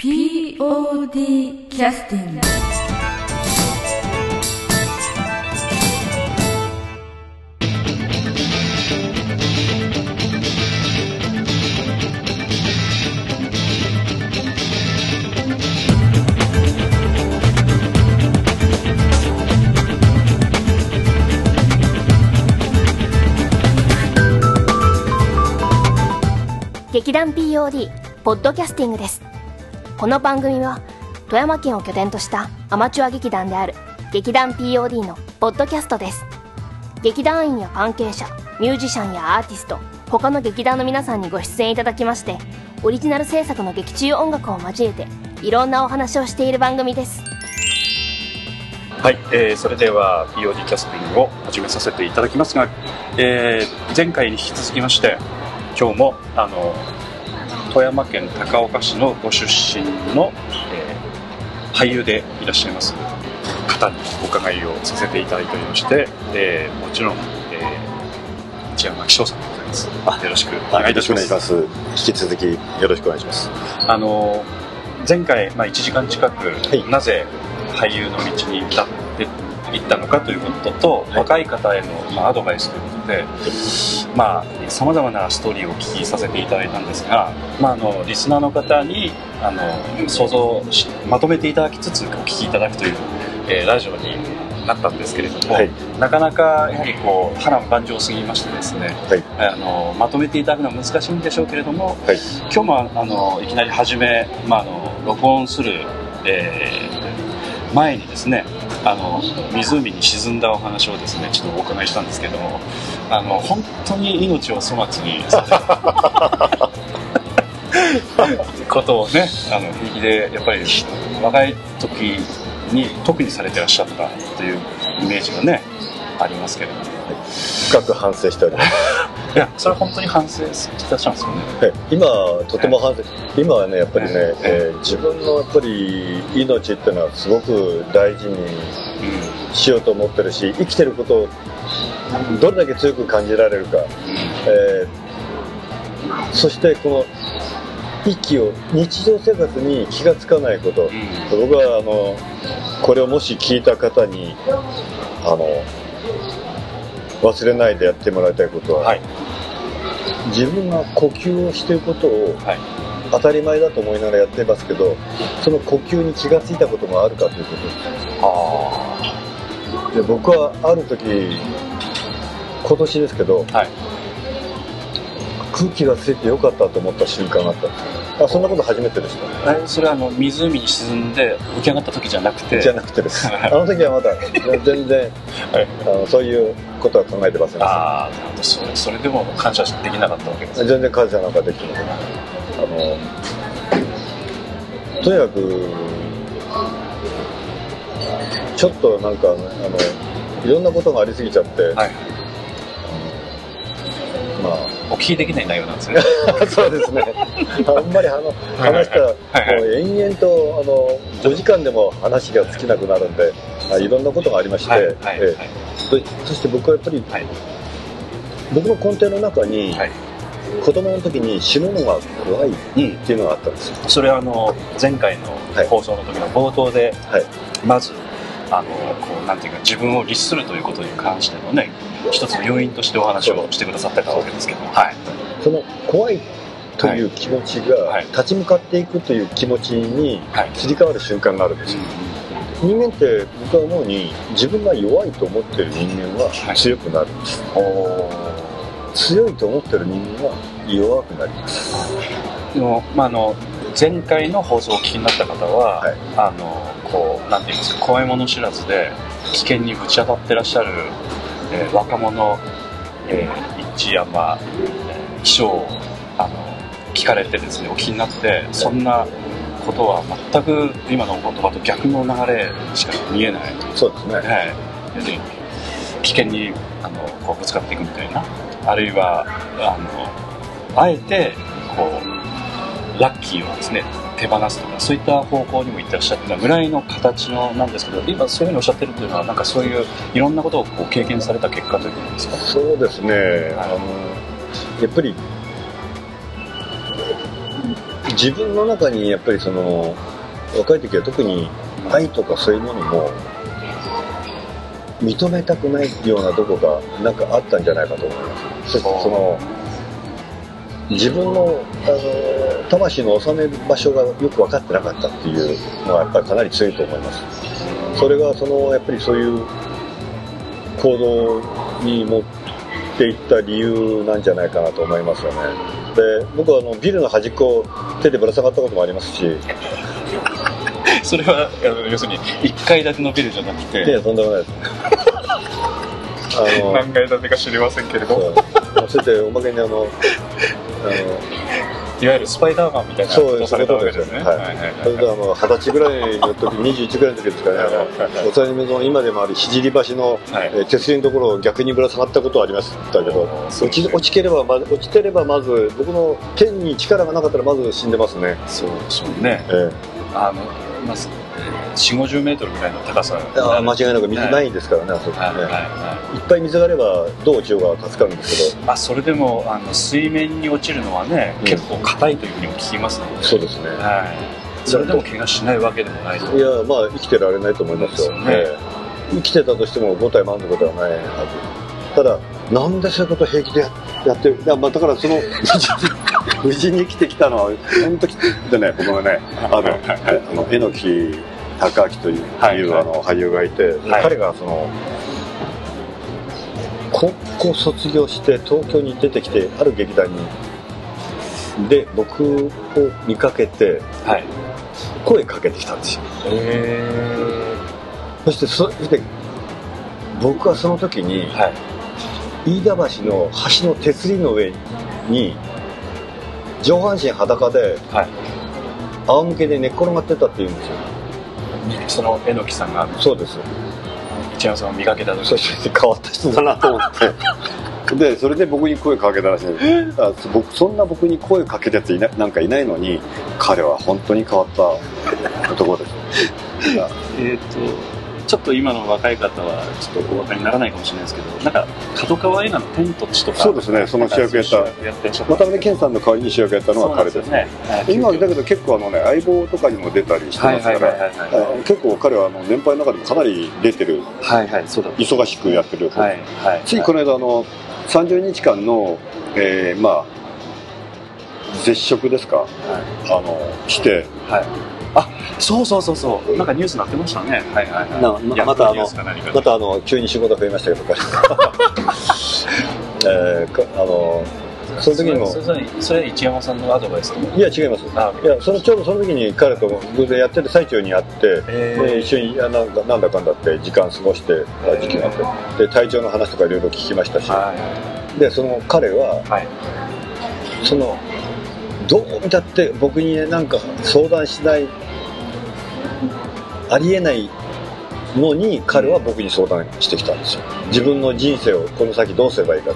POD キャスティング劇団 POD ポッドキャスティングです。この番組は富山県を拠点としたアマチュア劇団である劇団 POD のポッドキャストです。劇団員や関係者ミュージシャンやアーティスト他の劇団の皆さんにご出演いただきましてオリジナル制作の劇中音楽を交えていろんなお話をしている番組です。はい、えーそれでは POD キャスティングを始めさせていただきますが、えー前回に引き続きまして今日もあの富山県高岡市のご出身の、えー俳優でいらっしゃいます方にお伺いをさせていただいておりまして、えーもちろん、えー内山紀章さんでございますあよろしくお願いいたします。引き続きよろしくお願いします。あの前回、まあ、1時間近く、いなぜ俳優の道に至っていったのかということと、はい若い方への、まあ、アドバイスということでまあさまざまなストーリーをお聞きさせていただいたんですが、まあ、あのリスナーの方にあの想像しまとめていただきつつお聞きいただくという、えーラジオになったんですけれども、はいなかなかやはりこう波乱万丈すぎましてですねはい。あのまとめていただくのは難しいんでしょうけれども、はい。今日もあのいきなり初め、まあ、あの録音する、えー前にですねあの湖に沈んだお話をですねちょっとお伺いしたんですけどもあの本当に命を粗末にさせる ことをねあの平気でやっぱり若い時に特にされてらっしゃったというイメージがねありますけれども。深く反省しております。いやそれは本当に反省してらっしゃるんですよね。はい。今、とても反省、今はね、やっぱりね、はい。えー自分のやっぱり命っていうのはすごく大事にうしようと思ってるし、生きてることをどれだけ強く感じられるか、ん。えーそしてこの息を日常生活に気がつかないこと、うん。僕はあのこれをもし聞いた方にあの忘れないでやってもらいたいことは、はい。自分が呼吸をしていることをはい。当たり前だと思いながらやってますけどその呼吸に気がついたこともあるかということ。あで僕はある時今年ですけどあはい。空気がついてよかったと思った瞬間があった。んですよあそんなこと初めてでしたえそれはあの湖に沈んで浮き上がった時じゃなくて。じゃなくてです。あの時はまだ全然はい。あのそういうことは考えてませんでしたああそれそれでも感謝できなかったわけです全然感謝なんかできてない。あのとにかくちょっとなんかあのいろんなことがありすぎちゃって、はい。まお聞きできない内容なんですね。あ そうですね。あんまりあの話したらう延々とあの5時間でも話が尽きなくなるんであいろんなことがありまして、はいはいええ。そそして僕はやっぱりはい。僕の根底の中に、はい。子供の時に死ぬのが怖いっうんていうのがあったんですよ。それはあの前回のはい。放送の時の冒頭ではい。まずあのこうなんていうか自分を律するということに関してのね一つの要因としてお話をしてくださってたわけですけども。はい。その怖いという気持ちがはい。立ち向かっていくという気持ちにはい。切り替わる瞬間があるんですよ人間って僕は思うに自分が弱いと思ってる人間ははい。強くなるんです、お強いと思ってる人間は弱くなります。ーでもまああの前回の放送をお聞きになった方は、はい。あのこうなんていうんですか怖いもの知らずで危険にぶち当たってらっしゃる、えー若者、えー一山、えー秘書をあの聞かれてですねお聞きになってそんなことは全く今のお言葉と逆の流れしか見えない、そうですね。はい、要するに危険にあのこうぶつかっていくみたいな。あるいはあのあえてこうラッキーをですね手放すとかそういった方向にも行ってらっしゃったぐらいの形のなんですけど今そういうふうにおっしゃってるというのはなんかそういういろんなことをこう経験された結果ということですか？そうですね、あのやっぱり自分の中にやっぱりその若い時は特に愛とかそういうものも認めたくないようなとこがなんかあったんじゃないかと思います。そその自分のあの魂の収める場所がよく分かってなかったっていうのはやっぱりかなり強いと思います。それがそのやっぱりそういう行動に持っていった理由なんじゃないかなと思いますよねで僕はあのビルの端っこを手でぶら下がったこともありますし。それはあの要するに1階建てのビルじゃなくて。いやとんでもないです。あの何階建てか知りませんけれど。そう。それでおまけにあのあいわゆるスパイダーマンみたいなのそうされたわけですね。はい。それであの二十歳ぐらいの時21ぐらいの時ですかね。おさにめの今でもある聖橋の、はいえー手すりのところを逆にぶら下がったことはありましたけどそう落ち落ちければまず落ちてればまず僕の剣に力がなかったらまず死んでますね、そうでしょうね。えーあのまず4 5 0メートルぐらいの高さ。あー間違いなく水はいないですからね、あそこね、はいはいはい。いっぱい水があればどう落ちようが助かるんですけど。まあ、それでもあの水面に落ちるのはね、うん。結構硬いというふうにも聞きますので、そうですね。はい、それでも怪我しないわけでもないと。いやまあ生きてられないと思いますよ。ね。ええ。生きてたとしても5体満足ではないはず。ただなんでそういうこと平気でややってるだ,、まあ、だからその 無事に生きてきたのは本当にでね僕のねあの、あの榎木孝明という,、はい。あの俳優がいて、はい。彼がその高校卒業して東京に出てきてある劇団にで僕を見かけてはい。声かけてきたんですよ。へそしてそそして僕はその時に飯田橋の橋の手すりの上に上半身裸ではい。仰向けで寝っ転がってたって言うんですよその榎木さんが。そうです。一山さんを見かけた時。そして変わった人だなと思って。でそれで僕に声かけたらしいあ僕そんな僕に声かけたやついななんかいないのに彼は本当に変わった男です。えっ、とちょっと今の若い方はちょっとお分かりにならないかもしれないですけどなんか角川映画の「天と地」とかそうですねその主役やった。渡辺謙さんの代わりに主役やったのは彼ですそうなんよね。はい。今だけど結構あのね相棒とかにも出たりしてますから結構彼はあの年配の中でもかなり出てるはいはいそうだ忙しくやってる、はいはい。ついこの間あの30日間の、えーまあ絶食ですか？あのしてはいあそうそうそうそう。なんかニュースなってましたね。はいはいはい。なまたあのまたあの急に仕事増えましたけど彼 えーかあのその時にも。それそれそれは一山さんのアドバイスいや違います。あいやそのちょうどその時に彼と偶然やってる最中に会って、えで一緒にいやなんかなんだかんだって時間過ごしてた時期があって。で体調の話とかいろいろ聞きましたし。はでその彼はいはい。そのどう見たって僕にねなんか相談しないありえないのに彼は僕に相談してきたんですよ。自分の人生をこの先どうすればいいか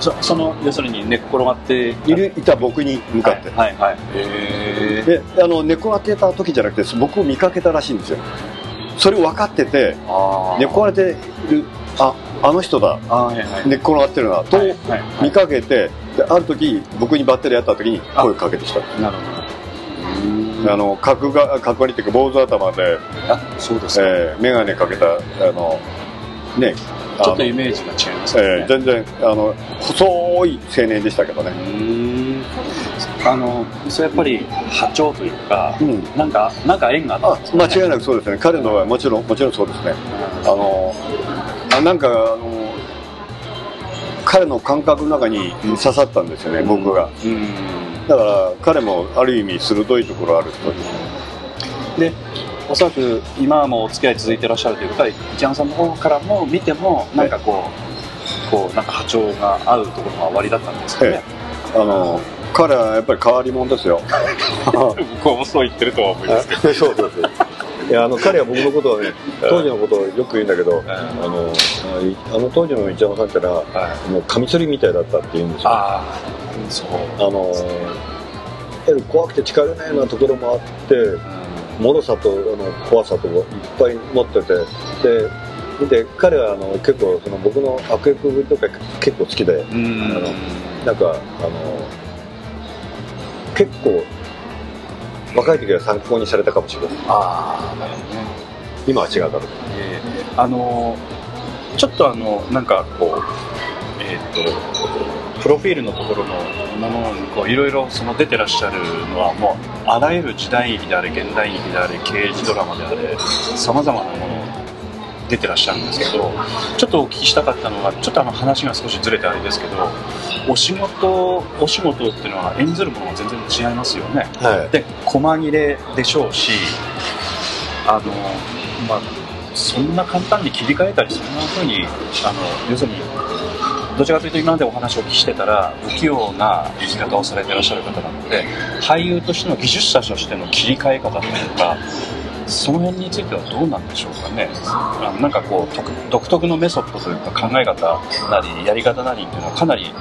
そその要するに寝っ転がっているいた僕に向かって、はいはいはい。へであの寝転がってた時じゃなくて僕を見かけたらしいんですよ。それを分かっててあ寝っ転がってるああの人だ。あはいはい。寝っ転がってるなとはいはいはい。見かけてである時僕にバッテリーやった時に声かけてきた。なるほど。あの角が角刈りっていうか坊主頭で、あそうですか、えー、眼鏡かけたあのねちょっとイメージが違いますよね、えー全然あの細い青年でしたけどね。あのそれやっぱり波長というか、うん。なんかなんか縁があったあんですかね。間違いなくそうですね。彼のはもちろんもちろんそうですね。あのあなんかあの彼の感覚の中に刺さったんですよね、僕が。うん。だから彼もある意味鋭いところある人ででおそらく今はもうお付き合い続いてらっしゃるということは一山さんの方からも見てもなんかこう、こうなんか波長が合うところが終わりだったんですかね、あの彼はやっぱり変わり者ですよ。向こうもそう言ってるとは思いますけど。そうそうそういやあの彼は僕のことをね当時のことをよく言うんだけど、あのあの当時の一山さんってのははい。もうカミソリみたいだったって言うんですよ。あああそう、のやはり怖くて近寄れないようなところもあって脆さとあの怖さといっぱい持っててでで彼はあの結構その僕の悪役ぶりとか結構好きでうん。あのなんかあの結構若い時は参考にされたかもしれない。ああなるほどね。今は違うだろう。えーあのーちょっとあのなんかこうえっ、とプロフィールのところのものにこういろいろその出てらっしゃるのはもうあらゆる時代劇であれ現代劇であれ刑事ドラマであれさまざまなもの出てらっしゃるんですけどちょっとお聞きしたかったのはちょっとあの話が少しずれてあれですけどお仕事お仕事っていうのは演ずるものが全然違いますよね。はいで細切れでしょうしあのまあそんな簡単に切り替えたりそんな風にあの要するにどちらかというと今までお話をお聞きしてたら不器用な生き方をされてらっしゃる方なので俳優としての技術者としての切り替え方というかその辺についてはどうなんでしょうかね。あのなんかこう独独特のメソッドというか考え方なりやり方なりっていうのはかなり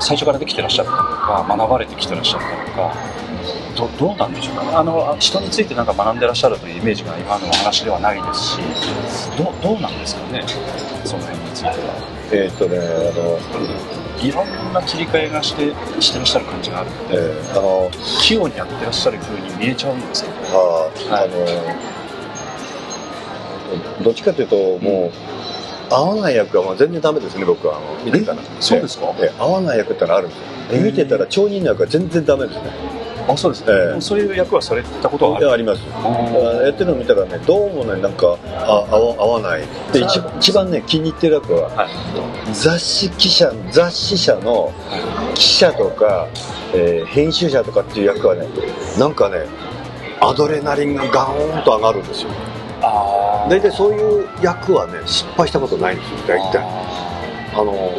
最初からできてらっしゃったのか学ばれてきてらっしゃったのかどどうなんでしょうかね。あの人についてなんか学んでらっしゃるというイメージが今のお話ではないですしどうどうなんですかね。その辺については。えーっとねあのいろんな切り替えがしてしてらっしゃる感じがある。のえでーあの器用にやってらっしゃる風に見えちゃうんですけどあはいあのどっちかというともう、合わない役は全然ダメですね僕は。あの見てたら。そうですか？ええ。合わない役ってのはあるんですよ、え。ー見てたら超人の役は全然ダメですね。あそうですね、えそういう役はされたことはあありますやってるのを見たらねどうもねなんかあ合わ合わないで一一番ね気に入ってる役ははい雑誌記者雑誌社の記者とか、えー編集者とかっていう役はねなんかねアドレナリンがガーンと上がるんですよ。大体そういう役はね失敗したことないんですよ大体。ああの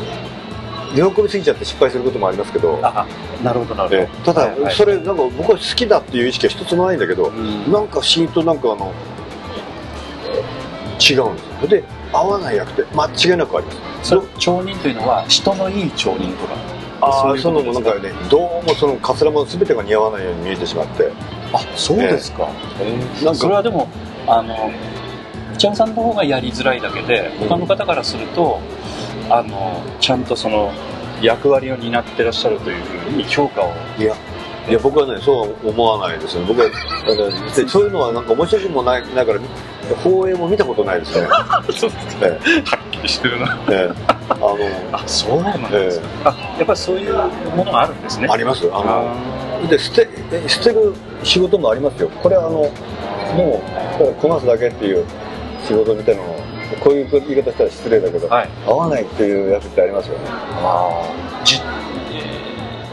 喜びすぎちゃって失敗することもありますけど。なるほどなるほど、えただ、はいはい。それなんか僕は好きだっていう意識は一つもないんだけど、うん。なんか不思議となんかあの違うんですよ。で合わない役って間違いなくあります。町人というのは人のいい町人とか。あそういうのことですか？なんかねどうもそのカツラも全てが似合わないように見えてしまってあそうですか、なんかそれはでもあの千代さんの方がやりづらいだけで他の方からするとあのちゃんとその役割を担ってらっしゃるというふうに評価を。いやいや僕はねそう思わないですね。僕は そういうのはなんか面白くもないないから放映も見たことないですね。そうですえはっきりしてるな。ええ。えあの あそうなんですね、あやっぱりそういうものがあるんですね。あります。あのあで捨てえ捨てる仕事もありますよ。これはあのもうこなすだけっていう仕事みたいなのをこういう言い方したら失礼だけど、はい。合わないっていう役ってありますよね。あじ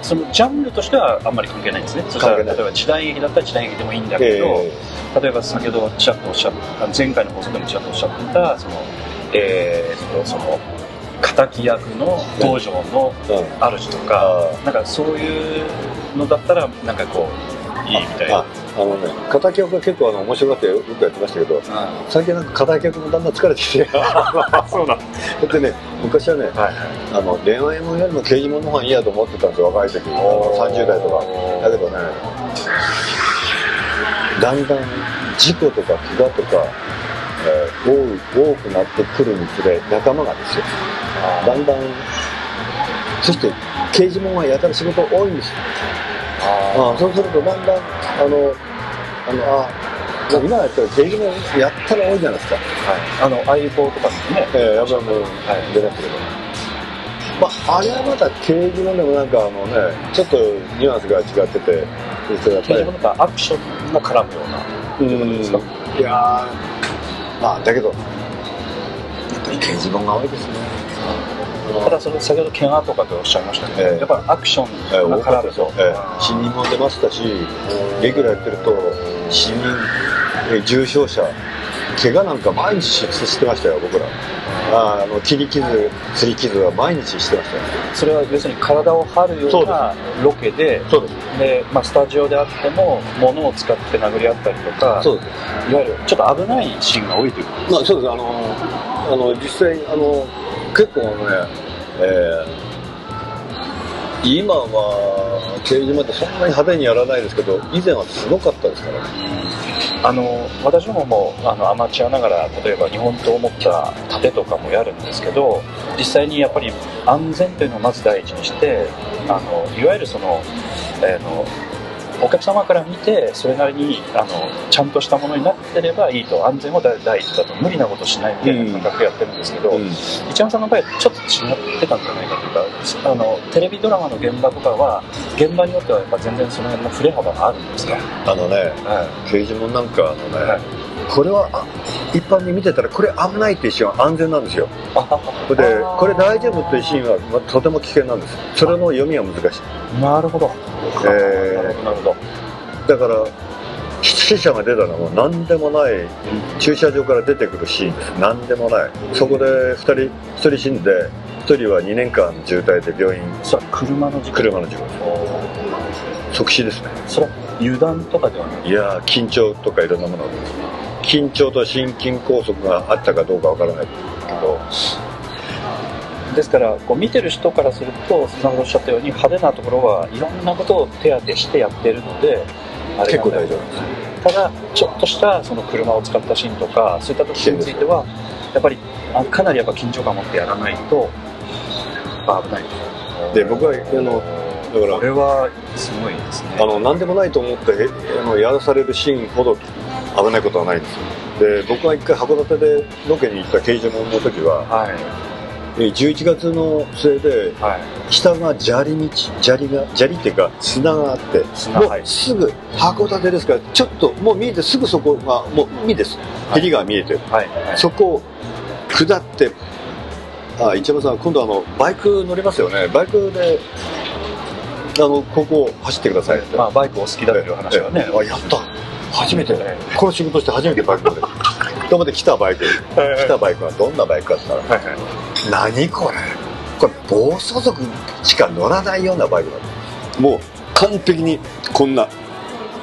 そのジャンルとしてはあんまり関係ないんですね。そしたら関係ない。例えば時代劇だったら時代劇でもいいんだけど、え例えば先ほどちらっとおっしゃった前回の放送でもちらっとおっしゃってたそのえーその敵役の道場のえうん。主とか、なんかそういうのだったらなんかこういいみたいな。ああのね敵役が結構あの面白がってよ。くやってましたけど最近なんか敵役もだんだん疲れてきて。そうだ。だってね昔はねはいあの恋愛ものよりも刑事物の方がいいやと思ってたんですよ若い時あの30代とか。だけどねだんだん事故とか怪我とか、えー多くなってくるにつれ仲間がですよ。だんだんそして刑事物はやたら仕事多いんですよああそうするとだんだんあのあのあ今やったら刑事物やったら多いじゃないですか。あの相棒とかもね。ええやっぱりもうはい。出ましたけど、まあ、あれはまだ刑事のでもなんかあのねちょっとニュアンスが違っててそれやっぱり刑事もなんかアクションが絡むようなうんですか？いやーまあだけどやっぱり刑事本が多いですねただその先ほど怪我とかとおっしゃいましたけど、ええ。やっぱりアクションが絡むと。えー死人も出ましたしレギュラーやってると死人、えー重傷者怪我なんか毎日出してましたよ僕ら。あの切り傷擦り傷は毎日してましたよ。それは要するに体を張るようなロケでそうです。で、まあ、スタジオであっても物を使って殴り合ったりとかそうです。いわゆるちょっと危ないシーンが多いということまあそうです。あのあの実際あの結構ね、えー今は刑事までそんなに派手にやらないですけど以前はすごかったですから。ねあの私どももあのアマチュアながら例えば日本刀を持った盾とかもやるんですけど実際にやっぱり安全というのをまず第一にしてあのいわゆるその、えーのお客様から見てそれなりにあのちゃんとしたものになってればいいと安全を第第一だと。無理なことしないみたいな感覚でやってるんですけど、うん。一山さんの場合はちょっと違ってたんじゃないかというかあのテレビドラマの現場とかは現場によってはやっぱ全然その辺の振れ幅があるんですか、あのねは刑事もなんかあのね、はいこれはあ一般に見てたらこれ危ないっていうシーンは安全なんですよ。でこれ大丈夫っていうシーンは、まあとても危険なんです。それの読みは難しい。なるほど、えーなるほどだから死者が出たのも何でもない駐車場から出てくるシーンです。何でもない。そこで2人1人死んで1人は2年間渋滞で病院。車の事故。車の事故即死ですね。それは油断とかではない。いやー緊張とかいろんなもの緊張と心筋梗塞があったかどうかわからないけど。ですからこう見てる人からすると先ほどおっしゃったように派手なところはいろんなことを手当てしてやってるので結構大丈夫です。ただちょっとしたその車を使ったシーンとかそういったところについてはやっぱりあかなりやっぱ緊張感を持ってやらないと危ないで僕はあのだからこれはすごいですね。あの何でもないと思ってえあのやらされるシーンほど危ないことはないんです。よで僕が一回函館でロケに行った刑事門の時ははい。え11月の末ではい。下が砂利道砂利が砂利っていうか砂があってもうすぐ函館ですからちょっともう見えてすぐそこがもう海です。はい。ヘリが見えて。るはい。はい。そこを下ってあ一山さん今度あのバイク乗りますよね。バイクであのここを走ってくださいって、まあバイクお好きだという話はね。あやった初めて。えこの仕事して初めてバイク乗る。と思って来たバイク来たバイクはどんなバイクかって言ったらはいはい。何これ。これ暴走族しか乗らないようなバイクだ。もう完璧にこんな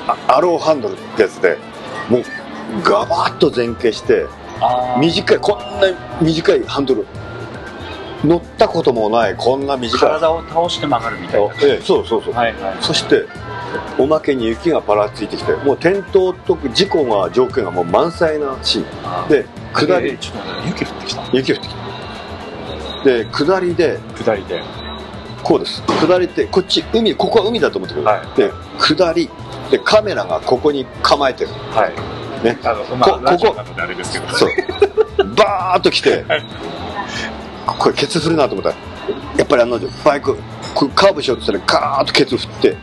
あアローハンドルってやつでもうガバッと前傾して短いこんな短いハンドル。乗ったこともないこんな短い。体を倒して曲がるみたいな。ええそうそうそう、はいはい。そしておまけに雪がぱらついてきてもう転倒と事故が条件がもう満載なシーン。で下り。えーちょっと雪降ってきた。雪降ってきた。で下りで下りで。こうです。下りってこっち海ここは海だと思ってください、はい。で下り。でカメラがここに構えてる。はい。ね。あのまここなのであれですけど。そう。バーッと来て、はい。これケツ振るなと思った。らやっぱりあのバイクカーブしようとしたらガーッとケツ振って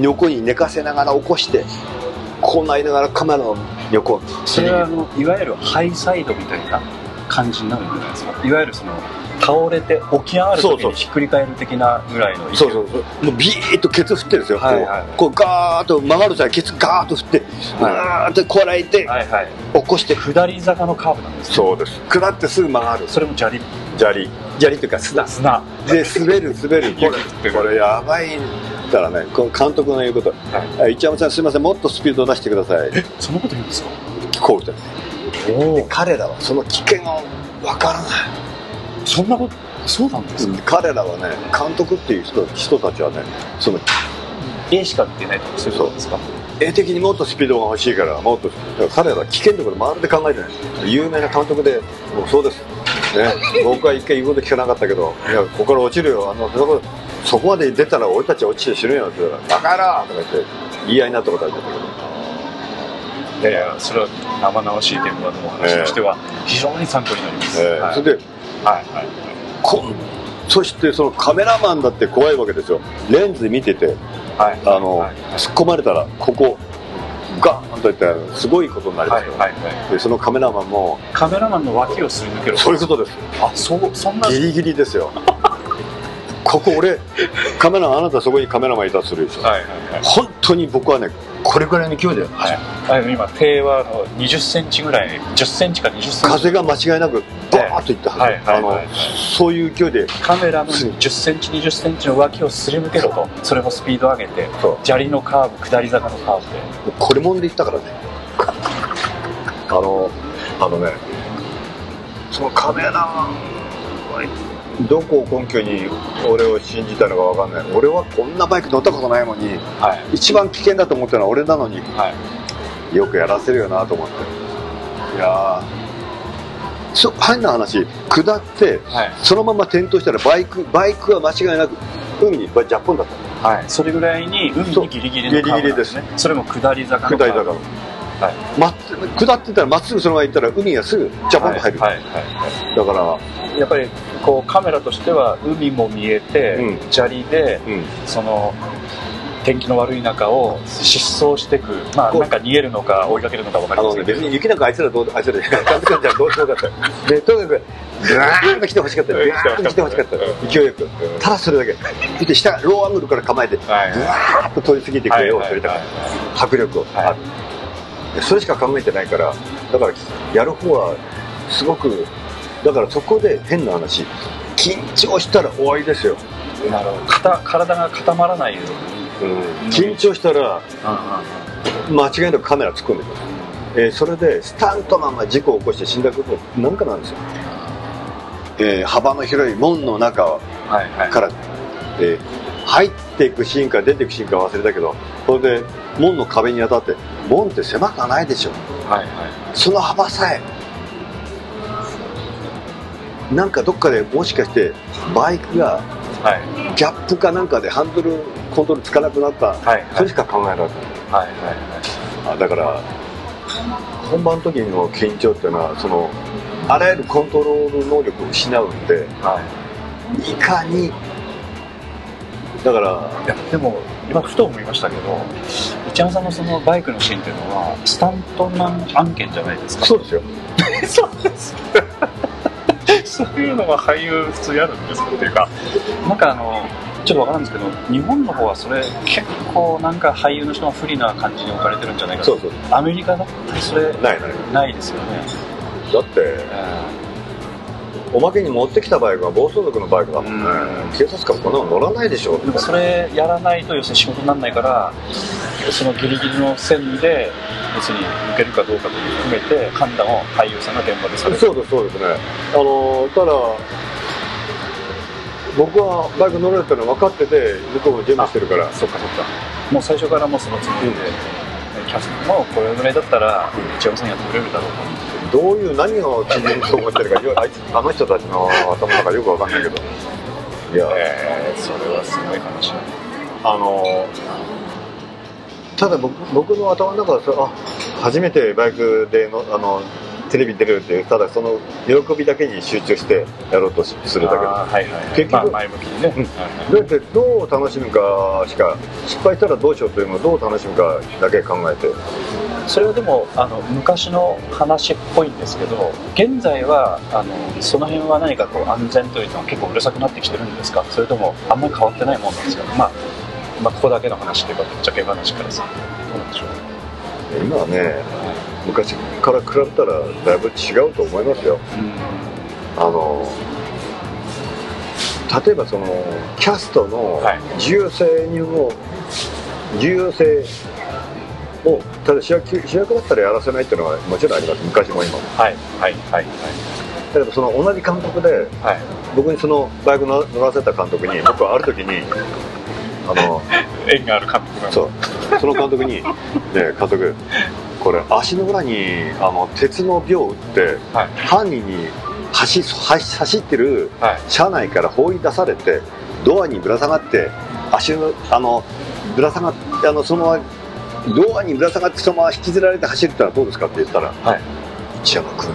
横に寝かせながら起こしてこうなりながらカメラの横それはあのいわゆるハイサイドみたいな感じになるんじゃないですか？いわゆるその倒れて起き上がる時にひっくり返る的なぐらいのそうそうそう。もうビーッとケツ振ってるんですよ、はいはい。こうガーッと曲がる際ケツガーッと振って、はいガーッとこらえて、はいはい。起こして下り坂のカーブなんですねそうです。下ってすぐ曲がるそれも砂利。砂利。砂利というか砂。砂。で滑る滑る。これこれやばいからねこの監督の言うこと「一山さんすいませんもっとスピードを出してください。えそんなこと言うんですか」こう言っておで彼らはその危険がわからない。そんなことそうなんですか、彼らはね監督っていう人人たちはねその A しか見てないとかそうですか？絵的にもっとスピードが欲しいからもっと彼らは危険ところまるで考えてない。有名な監督でもうそうです、ね、僕は一回言うこと聞かなかったけど「いやここから落ちるよ。あのそこまで出たら俺たち落ちて死ぬよ」って言ったら「バカ野郎!」とか言って言い合いになったことあるんだけどいやいやそれは生々しい現場のお話としては非常に参考になります、はい。えーそれではいはい。そしてそのカメラマンだって怖いわけですよ。レンズ見ててはい。あの、はい。突っ込まれたらここガーンといってすごいことになりますよ、はいはいはい。でそのカメラマンもカメラマンの脇をすり抜ける。そういうことです。あそうそんな。ギリギリですよここ俺カメラあなたそこにカメラマンいたとするでしょ。はいはいはい。本当に僕はねこれぐらいの勢いではい、今手はあの20センチぐらい10センチか20センチ。風が間違いなくバーッといったはず、はいはいはいあのはいそういう勢いで。カメラの10センチ20センチの脇をすり抜けろとそれもスピード上げて砂利のカーブ下り坂のカーブで。これもんで言ったからね。あのあのねそのカメラマンはどこを根拠に俺を信じたのかわかんない。俺はこんなバイク乗ったことないのにはい。一番危険だと思ったのは俺なのにはい。よくやらせるよなと思って。いやー。そ変な話。下ってはい。そのまま転倒したらバイクバイクは間違いなく海にジャポンだった。はい、それぐらいに海にギリギリの川なんですね。それも下り坂の下り坂のはいまっ下ってたらまっすぐそのまま行ったら海がすぐジャパンと入る、はいはいはだからいやっぱりこうカメラとしては海も見えて、うん砂利でうんその天気の悪い中を疾走していくまあなんか逃げるのか追いかけるのか分かりませんけど別に雪なんかあいつらどう、あいつらじゃ監督じゃどうしようかった？で、とにかく、ぐわーんと来てほしかった。ぐわーんと来てほしかった。勢いよく。ただそれだけ。見て、下、ローアングルから構えて、ぐわはいーっと通り過ぎていく絵を撮りたかっはいた。迫力を。はいあるでそれしか考えてないから、だから、やる方は、すごく、だからそこで変な話、緊張したら終わりですよ。なるほど。肩体が固まらないように。緊張したら、間違いなくカメラ突っ込んでくる。えーそれでスタントマンが事故を起こして死んだことなんかなんですよ、えー幅の広い門の中はいはい。から、えー入っていくシーンか出ていくシーンか忘れたけどそれで門の壁に当たって門って狭くはないでしょはいはい。その幅さえ。なんかどっかでもしかしてバイクがはい。ギャップかなんかでハンドルコントロールつかなくなった、はいはい。それしか考えなかったはいはい。あだから本番の時の緊張っていうのはそのあらゆるコントロール能力を失うんではい。いかにだからいやでも今ふと思いましたけど内山さんのそのバイクのシーンっていうのはスタントマン案件じゃないですか？そうですよ。そうです。そういうのは俳優普通やるんですか？っていうかなんかあのちょっとわからんですけど日本の方はそれ結構なんか俳優の人が不利な感じに置かれてるんじゃないかなそうそう。アメリカだったらそれないない。ないですよね、だってえおまけに持ってきたバイクが暴走族のバイクだもんね。うん。警察官こんなの乗らないでしょ。ーでもそれやらないと要するに仕事にならないからそのギリギリの線で別に受けるかどうかという含めて判断を俳優さんが現場でされる。そうですそうですね。あのただ僕はバイク乗れるってのは分かってて向こうも準備してるから。そっかそっか。もう最初からもうそのつもりで、キャストもこれぐらいだったら内山さんやってくれるだろうとどういう何を基準にそう思ってるかよあいつあの人たちの頭の中よく分かんないけど。いや。えー、それはすごい話だあのただ僕僕の頭の中であ初めてバイクでのあのテレビ出れるっていうただその喜びだけに集中してやろうとしするだけで。はいはいはい。結局まあ、前向きにね、うん。はいどうやってどう楽しむかしか失敗したらどうしようというのをどう楽しむかだけ考えて。それはでもあの昔の話っぽいんですけど現在はあのその辺は何かこう安全というのは結構うるさくなってきてるんですか？それともあんまり変わってないもんなんですか、まあ、まあここだけの話というかぶっちゃけ話からさどうなんでしょう？今はね昔から比べたらだいぶ違うと思いますよ。あの例えばそのキャストのはい。重要性にも重要性をただ主役主役だったらやらせないっていうのはもちろんあります。昔も今も。はいはいはい。だけどその同じ監督ではい。はい僕にそのバイク乗乗らせた監督に僕はある時にあの 縁がある監督がそう。その監督に「ね監督これ足の裏にあの鉄の鋲を打ってはい。犯人に走走走ってるはい。車内から放り出されてドアにぶら下がって足のあのぶら下がってあのそのままドアにぶら下がってそのまま引きずられて走るってのはどうですかって言ったらはい「内山君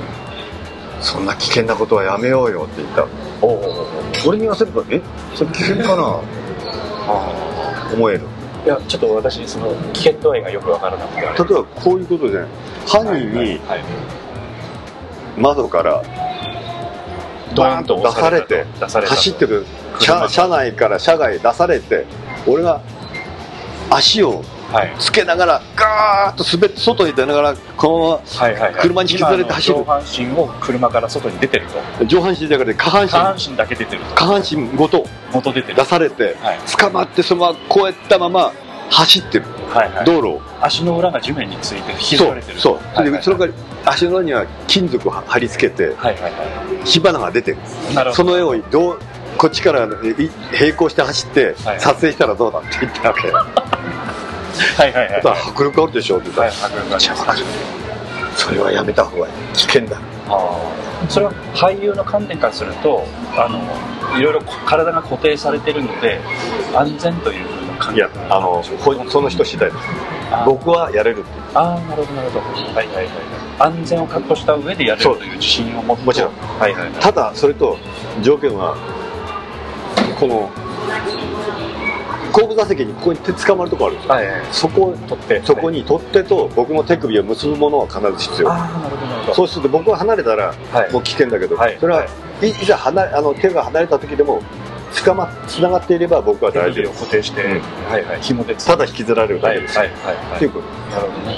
そんな危険なことはやめようよ」って言った。おお俺に言わせると「え？それ危険かな? 」思えるいやちょっと私その危険度合いがよくわからなくて。例えばこういうことで犯人にはい窓からバーンと出されて走ってる。車車車内から車外出されて俺が足をはいつけながらガーッと滑って外に出ながらこのはいはいはい。車に引きずられて走る。上半身を車から外に出てると。まま上半身だから下半身。下半身だけ出てると。下半身ごと元出てる。出されてはい。捕まってそのままこうやったまま走ってる。はいはい。道路を。足の裏が地面について引きずられてるそうそれから足の裏には金属を貼り付けてはいはいは火花が出てる。いなるほど。その絵をどうこっちからい並行して走ってはい撮影したらどうだって言ったわけ、はいはいはい。迫力あるでしょって言ったら、はい迫力ありますそれはやめた方がいい。危険だ。あー。それは俳優の観点からするとあのいろいろ体が固定されてるので安全というふうな関いやあのほその人次第です。僕はやれるってああなるほどなるほど。はいはいはい安全を確保した上でやれるという自信を持って。もちろん。はいはいはい。ただそれと条件はこの後部座席にここに手捕まるとこあるんですよ。はいはい。はいそこを取ってそこに取っ手と僕の手首を結ぶものは必ず必要。ああなるほどなるほど。そうすると僕が離れたらはい。もう危険だけど、はい。それはい。いざ離れあの手が離れた時でも捕まつながっていれば僕は手首を大丈夫固定して、うん。はいはい。紐でただ引きずられるだけです、はいはいっていうこと。なるほどね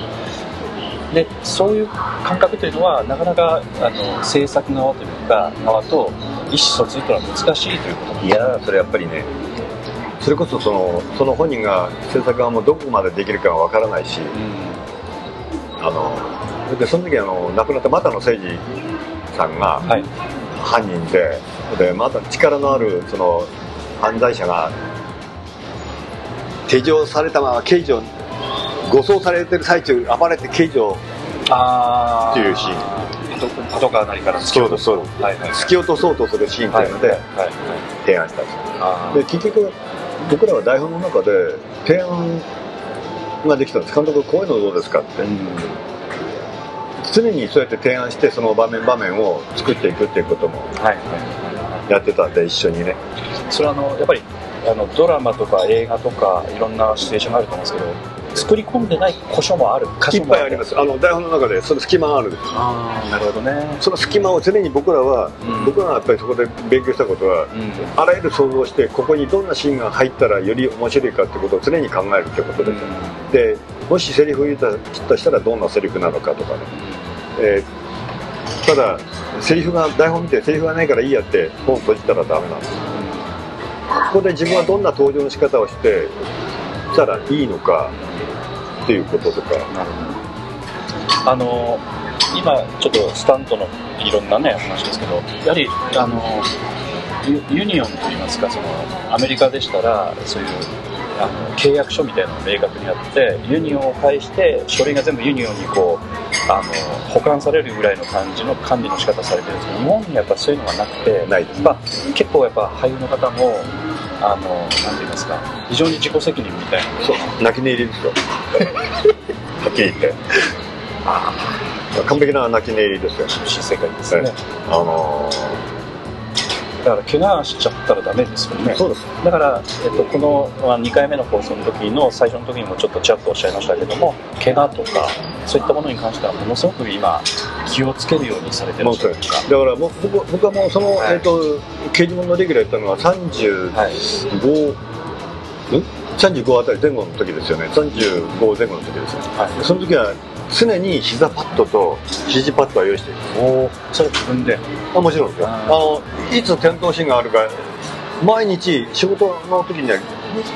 でそういう感覚というのはなかなかあの制作側というか側と意思疎通というのは難しいということ。いやーそれやっぱりねそれこそそのその本人が制作側もどこまでできるかは分からないしあのでその時あの亡くなった又野誠司さんがはい。犯人ででまた力のあるその犯罪者が手錠されたまま刑事を護送されてる最中暴れて刑事をあっていうシーン。パトカーなりから突き落とすそうとそうとするシーンというのではいはいはい提案したんですよ。あで結局僕らは台本の中で提案ができたんです。監督こういうのどうですかって。ーうん。常にそうやって提案してその場面場面を作っていくっていうこともやってたんで一緒にね。それはあのやっぱりあのドラマとか映画とかいろんなシチュエーションがあると思うんですけど作り込んでない箇所もある。箇い所もっぱいあります。あの台本の中でその隙間があるんですああなるほどね。その隙間を常に僕らは、うん。僕らがやっぱりそこで勉強したことはうん。あらゆる想像をしてここにどんなシーンが入ったらより面白いかってことを常に考えるってことです、でもしセリフを言ったとしたらどんなセリフなのかとかね、えーただセリフが台本見てセリフがないからいいやって本閉じたらダメなんです。ここで自分はどんな登場の仕方をしてしたらいいのかっていうこととか。あの今ちょっとスタントのいろんなね話ですけどやはりあのユユニオンといいますかそのアメリカでしたらそういうあの契約書みたいなのが明確にあってユニオンを介して書類が全部ユニオンにこうあの保管されるぐらいの感じの管理の仕方されてるんですけど日本にはやっぱそういうのがなくてないですまあ、結構やっぱ俳優の方もあのなんて言いますか非常に自己責任みたいな。そう。泣き寝入りですよはっきり言って。完璧な泣き寝入りですよ。厳しい世界ですね、はいあのだから怪我しちゃったらダメですよね。ーそうです。だから、えっと、このまあ2回目の放送の時の最初の時にもちょっとちらっとおっしゃいましたけども怪我とかそういったものに関してはものすごく今気をつけるようにされてるもうそれだからもう僕僕はもうその、はい。えっ、と刑事物のレギュラーやったのは35、はい。ん35あたり前後の時ですよね。35前後の時ですよはい。その時は常に膝パッドと肘パッドは用意しているおおそれは自分で？あもちろんですよ。あのいつ転倒シーンがあるか毎日仕事の時には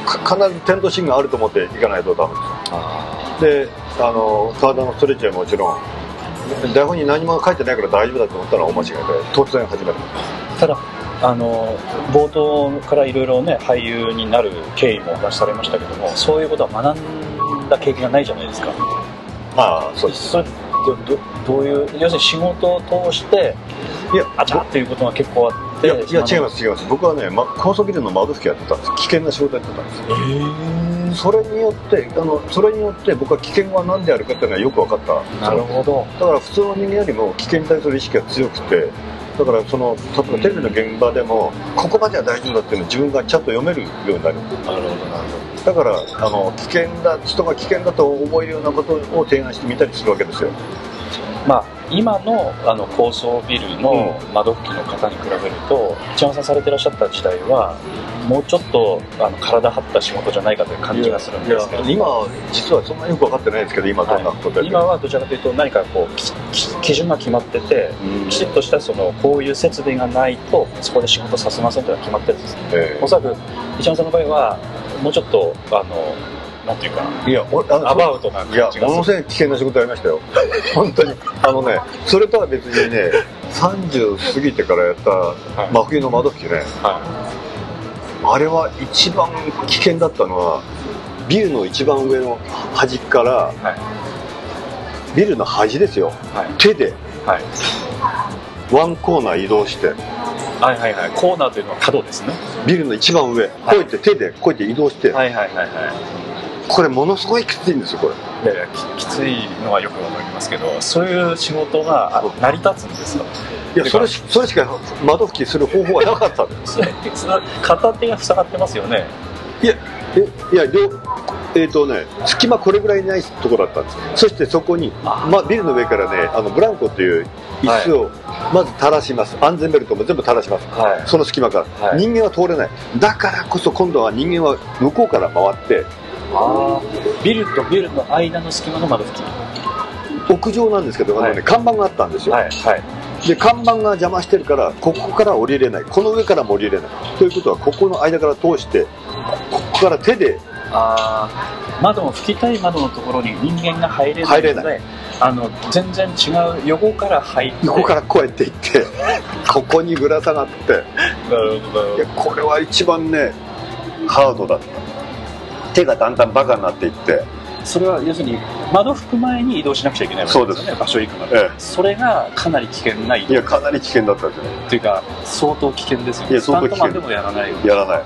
か必ず転倒シーンがあると思っていかないとダメあです。であの体のストレッチはもちろん台本に何も書いてないから大丈夫だと思ったら大間違いで突然始まるーただあの冒頭からいろいろね俳優になる経緯もお話しされましたけどもそういうことは学んだ経験がないじゃないですかああそうです。それどどどういう要するに仕事を通していやあちゃっていうことが結構あっていやいや違いすます違います。僕はね、ま、高速ビルの窓拭きやってたんです。危険な仕事やってたんですよ。へえそれによってあのそれによって僕は危険は何であるかっていうのはよく分かったなるほど。だから普通の人間よりも危険に対する意識が強くてだからその例えばテレビの現場でもここまでは大丈夫だっていうのを自分がちゃんと読めるようになる。なるほどなるだからあの危険だ人が危険だと思えるようなことを提案してみたりするわけですよ。まあ今のあの高層ビルの窓拭きの方に比べると一山さんされてらっしゃった時代はもうちょっとあの体張った仕事じゃないかという感じがするんですけど。今実はそんなによく分かってないですけど今どんなことやってる今はどちらかというと何かこう基準が決まっててきちっとしたそのこういう設備がないとそこで仕事させませんというのが決まってるんです。えおそらく一山さんの場合はもうちょっとあのなんていうかいや俺アバウトないや感じがする。ものすごい危険な仕事やりましたよ。本当に。あのねそれとは別にね30過ぎてからやったい。真冬の窓拭きね。はあれは一番危険だったのはビルの一番上の端からいはい。ビルの端ですよ。はい。手ではい。ワンコーナー移動してはいはいはい。コーナーというのは角ですね。ビルの一番上、こうやって手でこうやって移動して、はいはいはいはい。これものすごいきついんですよこれ。いやいやききついのはよくわかりますけどそういう仕事があ成り立つんですよ。いやそれしそれしか窓拭きする方法がなかったんです 片手が塞がってますよね。いやえいや両えっ、とね隙間これぐらいないところだったんですそしてそこに、あま、ビルの上からねあのブランコという椅子をまず垂らします、安全ベルトも全部垂らします。はい。その隙間から、はい。人間は通れない。だからこそ今度は人間は向こうから回ってああビルとビルの間の隙間の窓拭き。屋上なんですけど、あのねはい看板があったんですよ、はい。はい。で看板が邪魔してるからここから降りれない。この上からも降りれない。ということはここの間から通してここから手でああ窓も拭きたい窓のところに人間が入れない入れないあの全然違う横から入って横からこうやって行ってここにぶら下がって。なるほどいやこれは一番ねハードだった。手がだんだんバカになっていって。それは要するに窓拭く前に移動しなくちゃいけないわけですよね場所行くまで、えそれがかなり危険ないえいやかなり危険だったんですよねというか相当危険ですよね。いや相当危険。でもやらないやらない。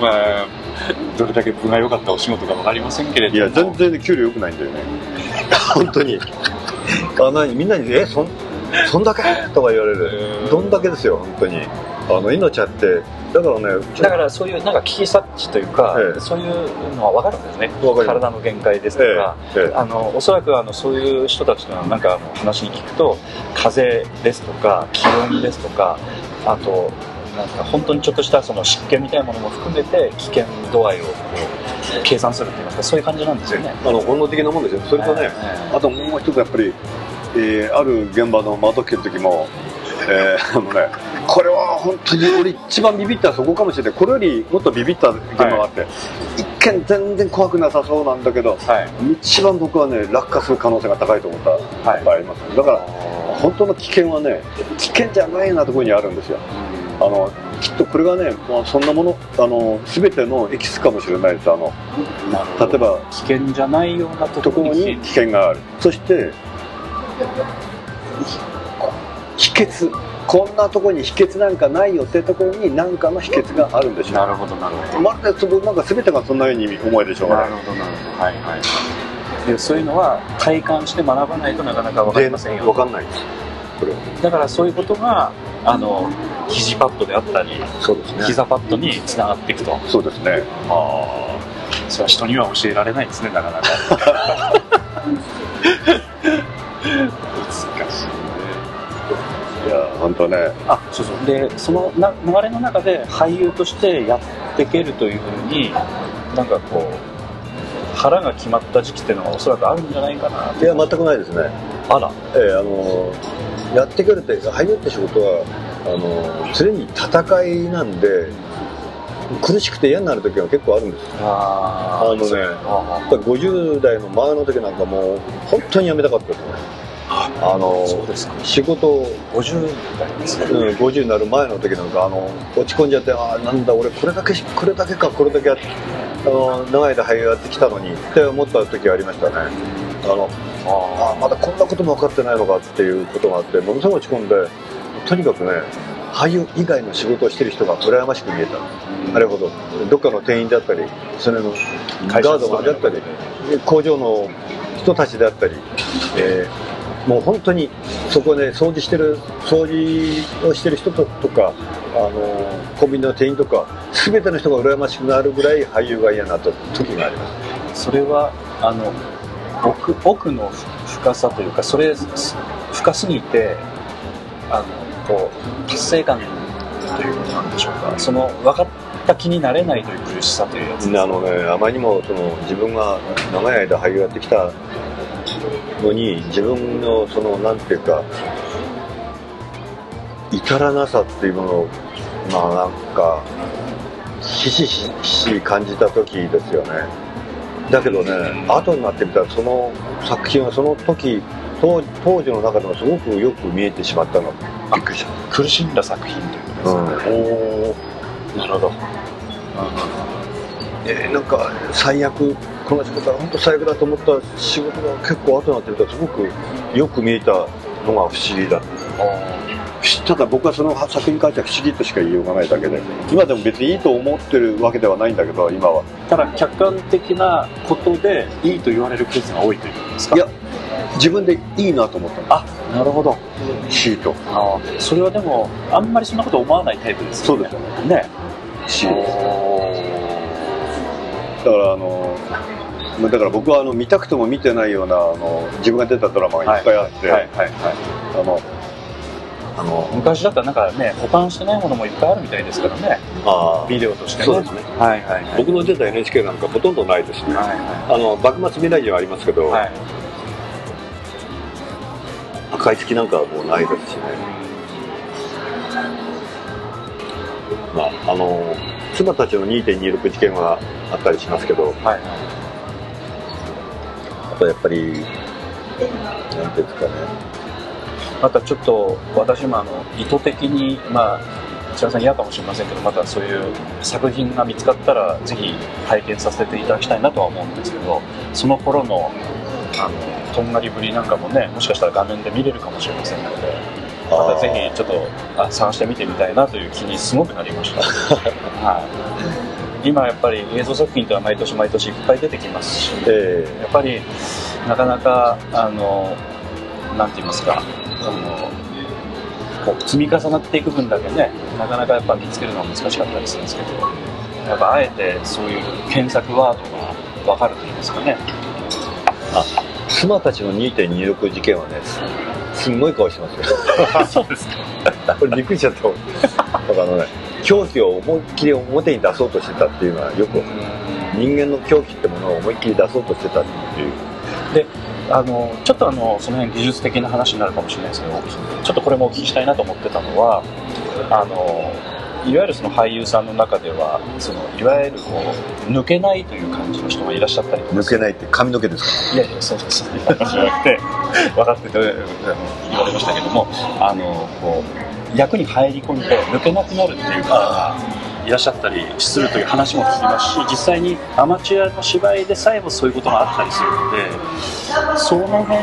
まあ どれだけ分が良かったお仕事か分かりませんけれども。いや全然ね給料良くないんだよね。本当に。あ何みんなに「えそんそんだけ?」とか言われる。うん。どんだけですよ本当に。あの命あって。だからねだからそういうなんか危機察知というか、ええ。そういうのは分かるんですね。体の限界ですとか、えあのおそらくあのそういう人たちのなんか話に聞くと風ですとか気温ですとかあとなんか本当にちょっとしたその湿気みたいなものも含めて危険度合いをこう計算するって言いますかそういう感じなんですよね。あの本能的なもんですよ。それとね、ええあともう一つやっぱり、えーある現場の窓切る時も、えーあのね、これは本当に俺一番ビビったそこかもしれない。これよりもっとビビった現場があって、一見全然怖くなさそうなんだけどはい。一番僕はね落下する可能性が高いと思ったはい。場合あります、だから本当の危険はね危険じゃないようなところにあるんですよあのきっとこれがね、まあ、そんなものあの全てのエキスかもしれないです。あの例えば危険じゃないようなとところに危険がある。そして秘訣。こんなところに秘訣なんかないよってところに何かの秘訣があるんでしょなるほどなるほど。まるでそのなんか全てがそんなように思えるでしょう。がなるほどなるほど。はいはいでそういうのは体感して学ばないとなかなか分かりませんよ。分かんないですこれ。だからそういうことがあの肘パッドであったりそうです膝パッドにつながっていくと。そうですね。ああそれは人には教えられないですねなかなか。難しいね。いや本当ね。あそうそう。でそのな流れの中で俳優としてやっていけるというふうになんかこう腹が決まった時期っていうのはおそらくあるんじゃないかな。いや全くないですね。あら。ええあのやってくるって俳優って仕事はあの常に戦いなんで苦しくて嫌になる時は結構あるんですああのねあやっぱり50代の前の時なんかもう本当に辞めたかったですね。あのそうですか。仕事を、50代ですね。うん、50になる前の時なんかあの落ち込んじゃってああなんだ俺これだけしこれだけかこれだけあの長い間俳優やってきたのにって思った時ありましたね。あのああまだこんなことも分かってないのかっていうことがあってものすごい落ち込んでとにかくね俳優以外の仕事をしてる人が羨ましく見えた。あれほど。どっかの店員であったりそれのガードマンであったり工場の人たちであったり、えーもう本当にそこで掃除してる掃除をしてる人ととかあのコンビニの店員とか全ての人が羨ましくなるぐらい俳優が嫌になった時があります。それはあの奥奥の深さというかそれ深すぎてあのこう達成感ということなんでしょうか。その分かった気になれないという苦しさというやつあのね、あまりにもその自分が長い間俳優やってきたのに自分のそのなんていうか至らなさっていうものをまあなんかひしひし感じた時ですよね。だけどね後になってみたらその作品はその時当当時の中でもすごくよく見えてしまったの。びっくりした。苦しんだ作品ということですね、おーなるほど。えーなんか最悪この仕事は本当最悪だと思った仕事が結構後になってみたらすごくよく見えたのが不思議だただ僕はその作品に関しては不思議としか言いようがないだけで今でも別にいいと思ってるわけではないんだけど今は。ただ客観的なことでいいと言われるケースが多いということですか？いや自分でいいなと思ったの。あなるほど。シート。あーそれはでもあんまりそんなこと思わないタイプですよね。そうですね。シート。だからあのまあだから僕はあの見たくても見てないようなあの自分が出たドラマがいっぱいあって、はいはいはい。あのあの昔だったらなんかね保管してないものもいっぱいあるみたいですからね。あビデオとしてね。そうですね。はいはいはい。僕の出た NHK なんかほとんどないですね、はいあの幕末未来人はありますけど、はい。はい赤い月なんかはもうないですしね。まああの妻たちの2.26事件はあったりしますけどはい。あとやっぱりなんていうんですかねまたちょっと私もあの意図的にまあ千葉さん嫌かもしれませんけどまたそういう作品が見つかったらぜひ拝見させていただきたいなとは思うんですけどその頃のあのとんがりぶりなんかもねもしかしたら画面で見れるかもしれませんのでまたぜひちょっとあ探してみてみたいなという気にすごくなりました、はい、今やっぱり映像作品とは毎年毎年いっぱい出てきますしえやっぱりなかなかあのなんて言いますかあのこう積み重なっていく分だけねなかなかやっぱ見つけるのは難しかったりするんですけどやっぱあえてそういう検索ワードが分かるといいますかね。あ妻たちの2.26事件はねすすんごい顔してますよ。そうですか。これびっくりしちゃった。だからあのね狂気を思いっきり表に出そうとしてたっていうのはよく人間の狂気ってものを思いっきり出そうとしてたっていうあのちょっとあのその辺技術的な話になるかもしれないですけどちょっとこれもお聞きしたいなと思ってたのはあのいわゆるその俳優さんの中ではそのいわゆるこう抜けないという感じの人がいらっしゃったり抜けないって髪の毛ですか？いやいや、そうです。じゃなくて、分かってて、言われましたけども、あの、こう、役に入り込んで抜けなくなるっていう方がいらっしゃったりするという話も聞きますし、実際にアマチュアの芝居でさえもそういうことがあったりするので、その辺、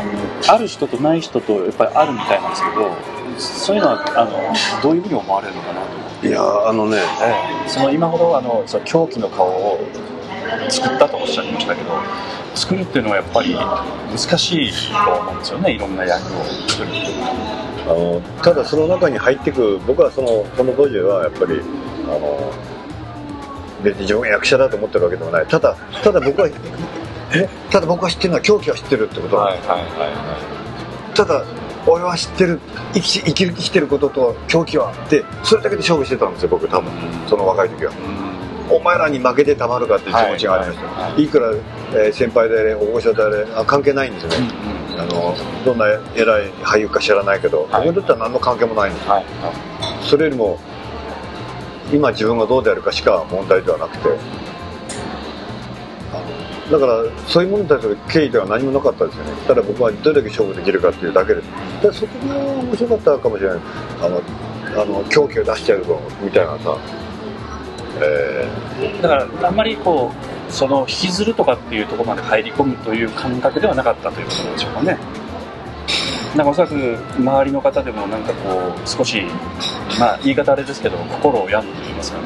ある人とない人とやっぱりあるみたいなんですけど、そういうのは、あの、どういうふうに思われるのかなと思って。いやーあのねええその今ほどあのその狂気の顔を作ったとおっしゃいましたけど作るっていうのはやっぱり難しいと思うんですよねいろんな役を作るっていうのはあのただその中に入っていく僕はそのその当時はやっぱりあの別に自分が役者だと思ってるわけでもない。ただただ僕はえただ僕は知ってるのは狂気は知ってるってこと、はいはいはただ俺は知ってる生き生き生きてることと狂気は。ってそれだけで勝負してたんですよ僕多分。その若い時は。お前らに負けてたまるかっていう気持ちがありました、はいはいいくら、えー先輩であれ大御所であれあ関係ないんですよ。ね、うんうん。あのどんな偉い俳優か知らないけど、はい。僕にとっては何の関係もないんですはいはそれよりも今自分がどうであるかしか問題ではなくてあのだからそういうものに対する敬意では何もなかったですよね。ただ僕はどれだけ勝負できるかっていうだけです。でそこが面白かったかもしれない。あのあの狂気を出してやるぞみたいなさ。えいだからあんまりこうその引きずるとかっていうところまで入り込むという感覚ではなかったということなんでしょうかね。なんかおそらく周りの方でもなんかこう少しまあ言い方あれですけど心を病むと言いますかね。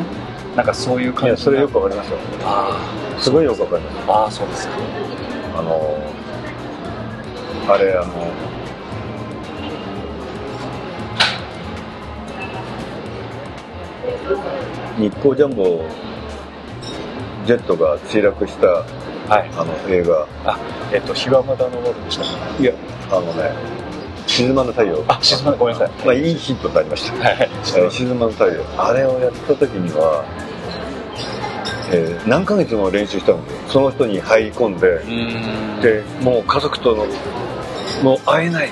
なんかそういう感じやそれよくわかりますよあすごいよくわかります。あああそうですか。あのあれあの日光ジャンボジェットが墜落したはい。あの映画。あえっと日はまだ昇るでしたかいやあのね沈まぬ太陽。あ静まごめんなさい。まあいいヒントになりました、はい。沈まぬ太陽。あれをやった時には、えー何ヶ月も練習したんでその人に入り込んででもう家族とのもう会えない。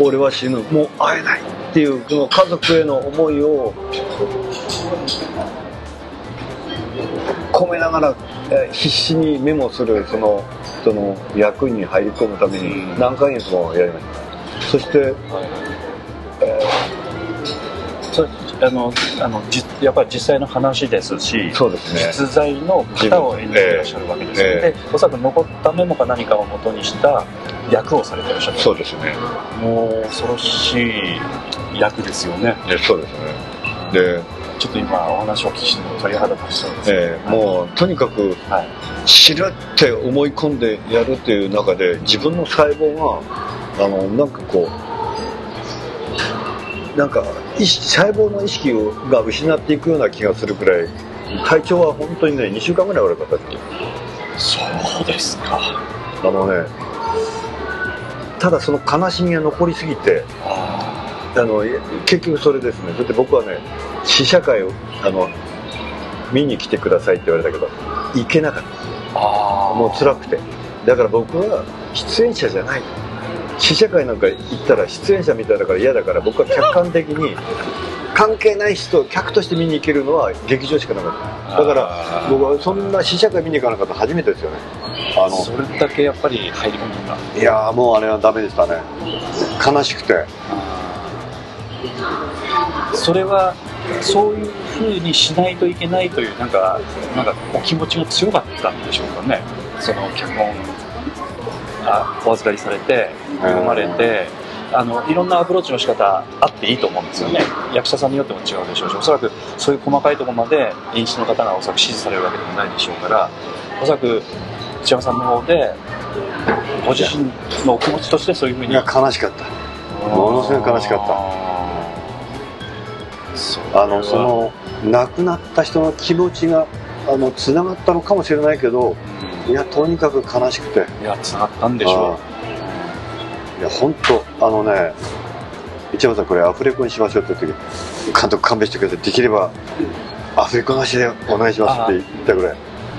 俺は死ぬ。もう会えないっていうその家族への思いを込めながら、えー必死にメモするそのその役に入り込むためにうん。何ヶ月もやりましたそして、はいそあのあのじやっぱり実際の話ですしそうですね。実在の方を演じていらっしゃるわけですよね、ええでおそらく残ったメモか何かを元にした役をされていらっしゃる。そうですね。もう恐ろしい役ですよね。でそうですね。で、ちょっと今お話をお聞きしても鳥肌立ちそうです、えーもうとにかくはい。知るって思い込んでやるっていう中で自分の細胞があのなんかこうなんか意識細胞の意識をが失っていくような気がするくらい体調は本当にね2週間ぐらい悪かったですそうですか。あのねただその悲しみが残りすぎてああの結局それですね。だって僕はね試写会をあの見に来てくださいって言われたけど行けなかった。あもう辛くて。だから僕は出演者じゃない試写会なんか行ったら出演者みたいだから嫌だから僕は客観的に関係ない人を客として見に行けるのは劇場しかなかった。だから僕はそんな試写会見に行かなかったの初めてですよね。あそれだけやっぱり入り込んだいやーもうあれはダメでしたね。悲しくて。それはそういうふうにしないといけないというなんかなんかお気持ちが強かったんでしょうかね。その脚本あお預かりされて読まれてあのいろんなアプローチの仕方あっていいと思うんですよね。役者さんによっても違うでしょうしおそらくそういう細かいところまで演出の方がおそらく指示されるわけでもないでしょうからおそらく内山さんの方でご自身のお気持ちとしてそういうふうにいや悲しかった。ものすごい悲しかった。ったあのその亡くなった人の気持ちがあのつながったのかもしれないけどいやとにかく悲しくて。いやつながったんでしょいや本当あのね一山さんこれアフレコにしましょうって言って監督勘弁してくださいできればアフレコなしでお願いしますって言ったぐらい、う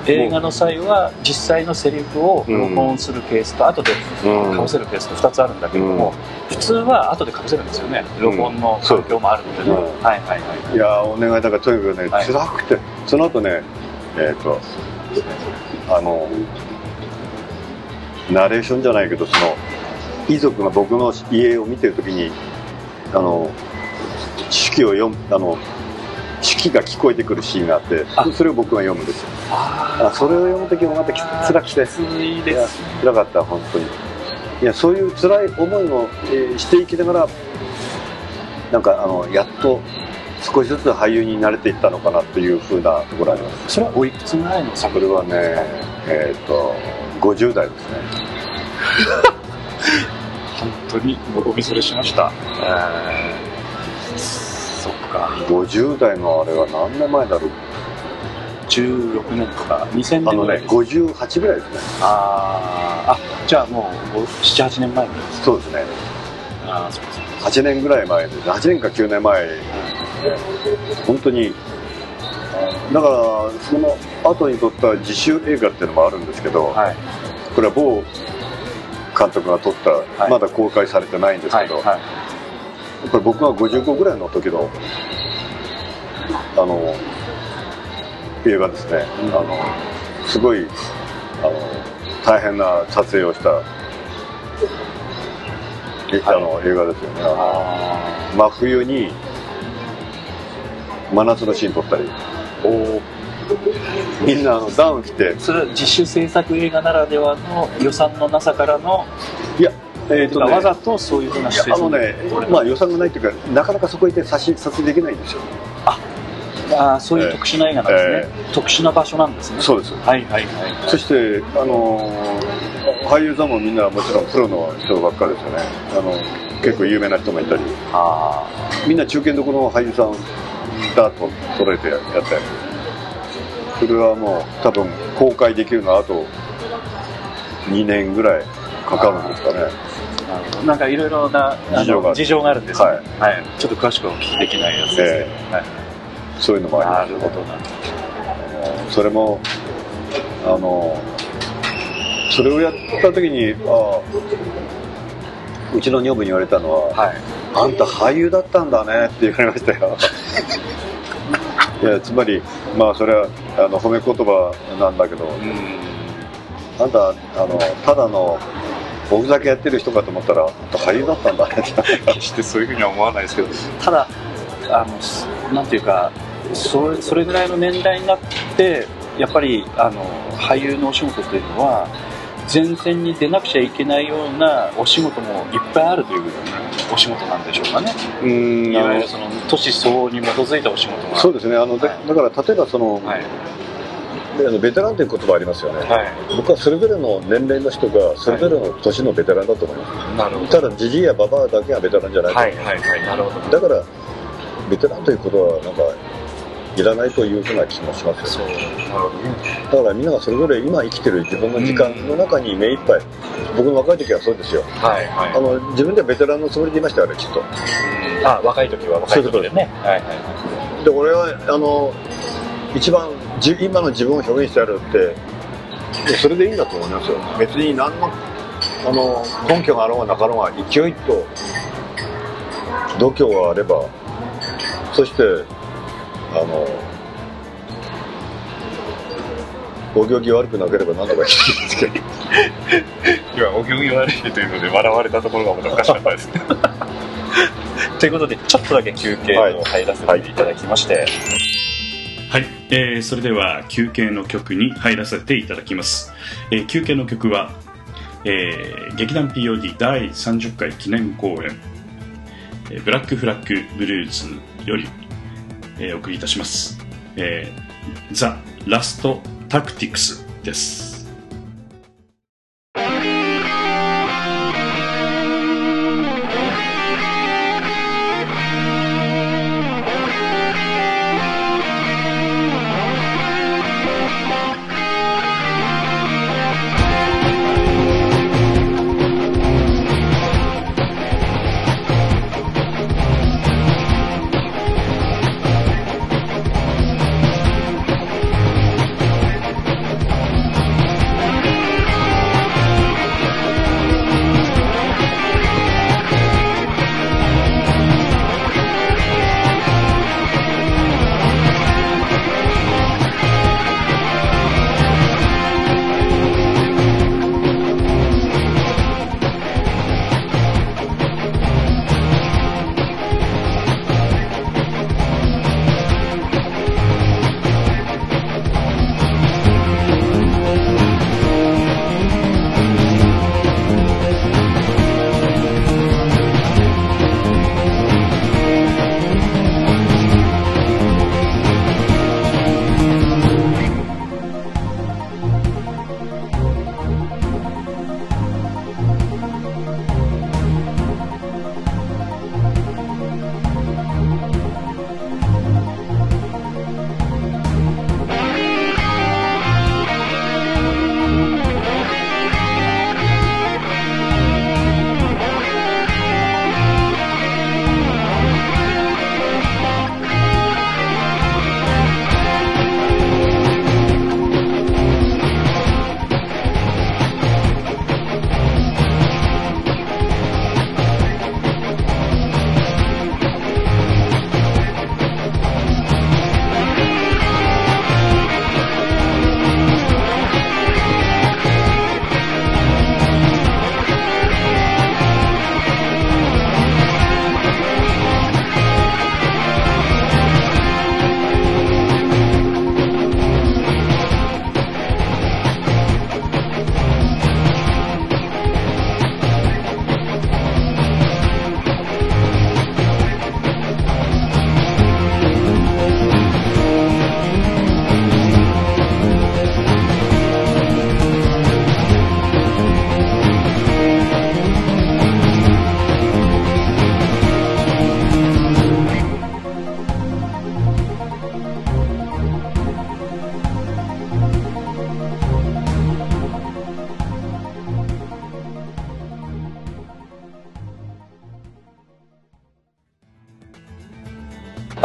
映画の際は実際のセリフを録音するケースと後でうん。かぶせるケースと2つあるんだけども、普通は後でかぶせるんですよね。録音の環境もあるのでね、うんはいはいはい。いやお願いだからとにかくね、はい。辛くてその後ねえっ、とあのナレーションじゃないけどその遺族が僕の家を見てる時にあの手記を読むあの手記が聞こえてくるシーンがあってあ。それを僕が読むんですよ。ああそれを読む時もまたき辛くて。きついいやです辛かった本当に。いやそういう辛い思いを、えーしていきながらなんかあのやっと少しずつ俳優に慣れていったのかなっていうふうなところあります。それはおいくつぐらいの作これはねえっ、と50代ですね。本当にお見それしました。えー、そっか。50代のあれは何年前だろう？16年とか。2000あのね年ぐらいです。58ぐらいですね。あー。あじゃあもう78年前に。ですそうですね。ああそうです8年ぐらい前で8年か9年前本当にだからその後に撮った自主映画っていうのもあるんですけど、はい。これは某監督が撮った、はい。まだ公開されてないんですけど、はい。はい。やっぱり僕が55ぐらいの時のあの映画ですね、うん。あのすごいあの大変な撮影をした、えあの映画ですよね。真冬に真夏のシーン撮ったり。ーおー。みんなあのダウン着て。それは自主制作映画ならではの予算のなさからの、いやえっ、とねわざとそういうふうな姿勢あのね、まあ予算がないっていうかなかなかそこ行って撮影撮影できないんですよ。あーそういう特殊な映画なんですね、え特殊な場所なんですね。そうです。はいはいはいそして、あのー俳優さんもみんなもちろんプロの人ばっかりですよね。あの結構有名な人もいたり。あみんな中堅どころの俳優さんだと揃えてやってそれはもう多分公開できるのはあと2年ぐらいかかるんですかね。あなんかいろいろな事情が事情があるんですね。はい。はい、ちょっと詳しくお聞きできないやつですね、えはい、そういうのもあなります。るほどな。るそれもあのそれをやった時にあうちの女房に言われたのは、はいあんた俳優だったんだねって言われましたよ。いやつまりまあそれはあの褒め言葉なんだけどうん。あんたあのただのおふざけやってる人かと思ったらあんた俳優だったんだね。って 決してそういうふうには思わないですけどただあのすなんていうかそれそれぐらいの年代になってやっぱりあの俳優のお仕事というのは前線に出なくちゃいけないようなお仕事もいっぱいあるというお仕事なんでしょうかね。うん。いわゆるその都市相応に基づいたお仕事が。そうですね。あの、ではい。だから例えばその、はい。であのベテランという言葉ありますよね、はい。僕はそれぞれの年齢の人がそれぞれの年のベテランだと思います、なるほど。ただジジイやババアだけがベテランじゃないと思います、はいはいはい。なるほど。だからベテランということはなんかいらないというふうな気もしますよね。だからみんながそれぞれ今生きてる自分の時間の中に目いっぱい、僕の若い時はそうですよ。はいはい。あの自分ではベテランのつもりでいましたよねきっと。あ若い時は若い時で。ねはいはいはで俺はあの一番じ今の自分を表現してやるってそれでいいんだと思いますよ。別に何のあの根拠があろうがなかろうが勢いと度胸があればそしてあのお行儀悪くなければ何とかいいんですけどい今お行儀悪いというので笑われたところがまたおかしかったです。ね ということでちょっとだけ休憩を入らせていただきまして。はい、えーそれでは休憩の曲に入らせていただきます、えー休憩の曲は、えー劇団 POD 第30回記念公演「えーブラックフラッグブルーズ」より、えーお送りいたします「えー、ザ・ラスト・タクティクス」です。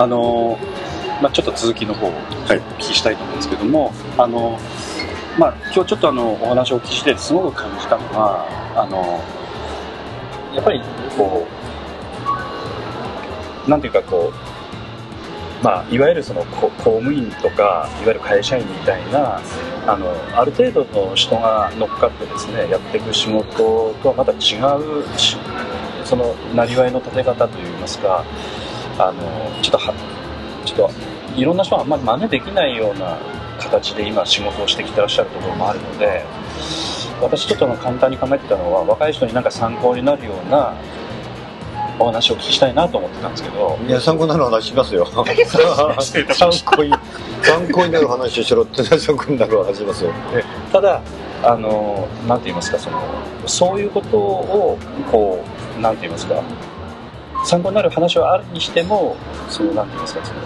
あのまあ、ちょっと続きの方をお聞きしたいと思うんですけども、あのまあ、今日ちょっとあのお話をお聞きしてすごく感じたのはあのやっぱりこうなんていうかこう、まあ、いわゆるその公務員とかいわゆる会社員みたいなあのある程度の人が乗っかってですねやっていく仕事とはまた違うそのなりわいの立て方といいますかあのちょっとはちょっといろんな人はあんまり真似できないような形で今仕事をしてきてらっしゃるところもあるので私ちょっと簡単に考えてたのは若い人になんか参考になるようなお話をお聞きしたいなと思ってたんですけど。いや参考になる話しますよ。参考に参考になる話をしろって参考になる話しますよ。ただあのなんて言いますかそのそういうことをこうなんて言いますか参考になる話はあるにしてもそのなんて言いますかその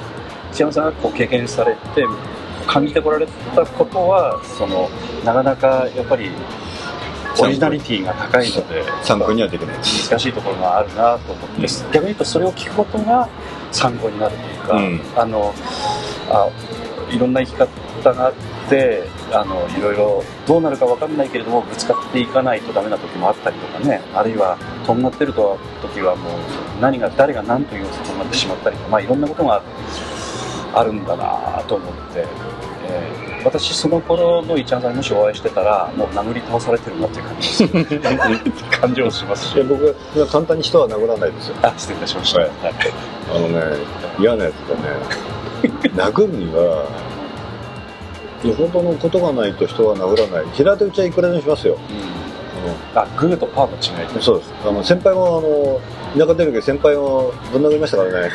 千山さんがこう経験されて感じてこられたことはそのなかなかやっぱりオリジナリティが高いので参考にはできない難しいところがあるなと思って、逆に言うとそれを聞くことが参考になるというか、うん。あのあいろんな生き方があってあのいろいろどうなるか分かんないけれどもぶつかっていかないとダメな時もあったりとかね。あるいはとんがってると時はもう何が誰が何と言おうととんがってしまったりとか、まあ、いろんなことがあるんだなと思って、えー私その頃のイチャンさんにもしお会いしてたらもう殴り倒されてるなっていう感じです。感情しますし。僕は簡単に人は殴らないですよ。あ失礼いたしました、はい。はい。あのね嫌なやつがね 殴るにはよほどのことがないと人は殴らない。平手打ちはいくらでもしますよ。あグーとパーの違いそうです。あの先輩もあの田舎出るけど先輩をぶん殴りましたからね。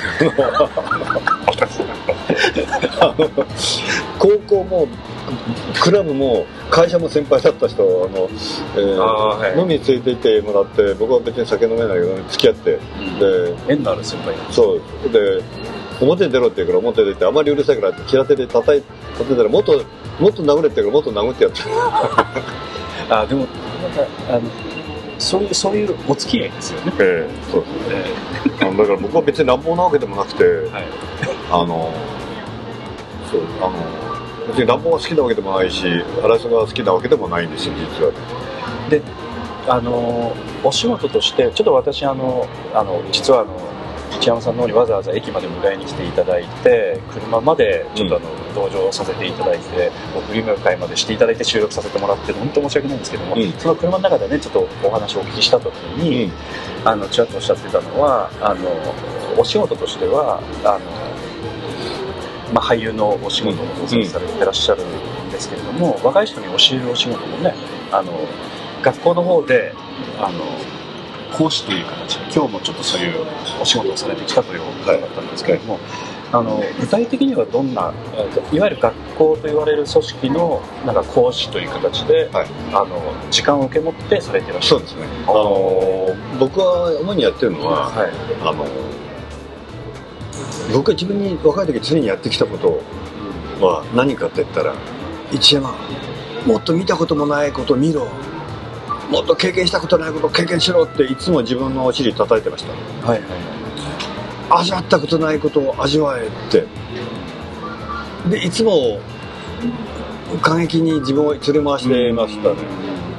あの高校もクラブも会社も先輩だった人をあの、えーはい。飲みに連れて行ってもらって僕は別に酒飲めないけど付き合って、で縁のある先輩そう。で表に出ろって言うから表に出てあまりうるさいからって平手で叩い叩いたらもっともっと殴れって言うからもっと殴ってやって あでもなんかあのそういうそういうお付き合いですよね、ええそうえあのだから僕は別に乱暴なわけでもなくて、ーはい。あのそうあの別に乱暴が好きなわけでもないし争いが好きなわけでもないんですよ実は。であのお仕事としてちょっと私あのあの実はあの一山さんの方にわざわざ駅まで迎えに来ていただいて車までちょっとあの、同乗させていただいて送り迎えまでしていただいて収録させてもらって本当申し訳ないんですけども、うん。その車の中でねちょっとお話をお聞きした時に、あのちらっとおっしゃってたのはあのお仕事としてはあの、まあ、俳優のお仕事も当然されてらっしゃるんですけれども、若い人に教えるお仕事もねあの学校の方であの講師という形。で今日もちょっとそういうお仕事をされてきたということだったんですけれども、あの具体的にはどんなえーといわゆる学校と言われる組織のなんか講師という形で、はい。あの時間を受け持ってされていらっしゃる。そうですね。あの僕は主にやってるのは、はい。あの僕が自分に若い時常にやってきたことは何かって言ったら一山もっと見たこともないことを見ろもっと経験したことないことを経験しろっていつも自分のお尻叩いてました。はいはい味わったことないことを味わえって。でいつも過激に自分を連れ回してましたね。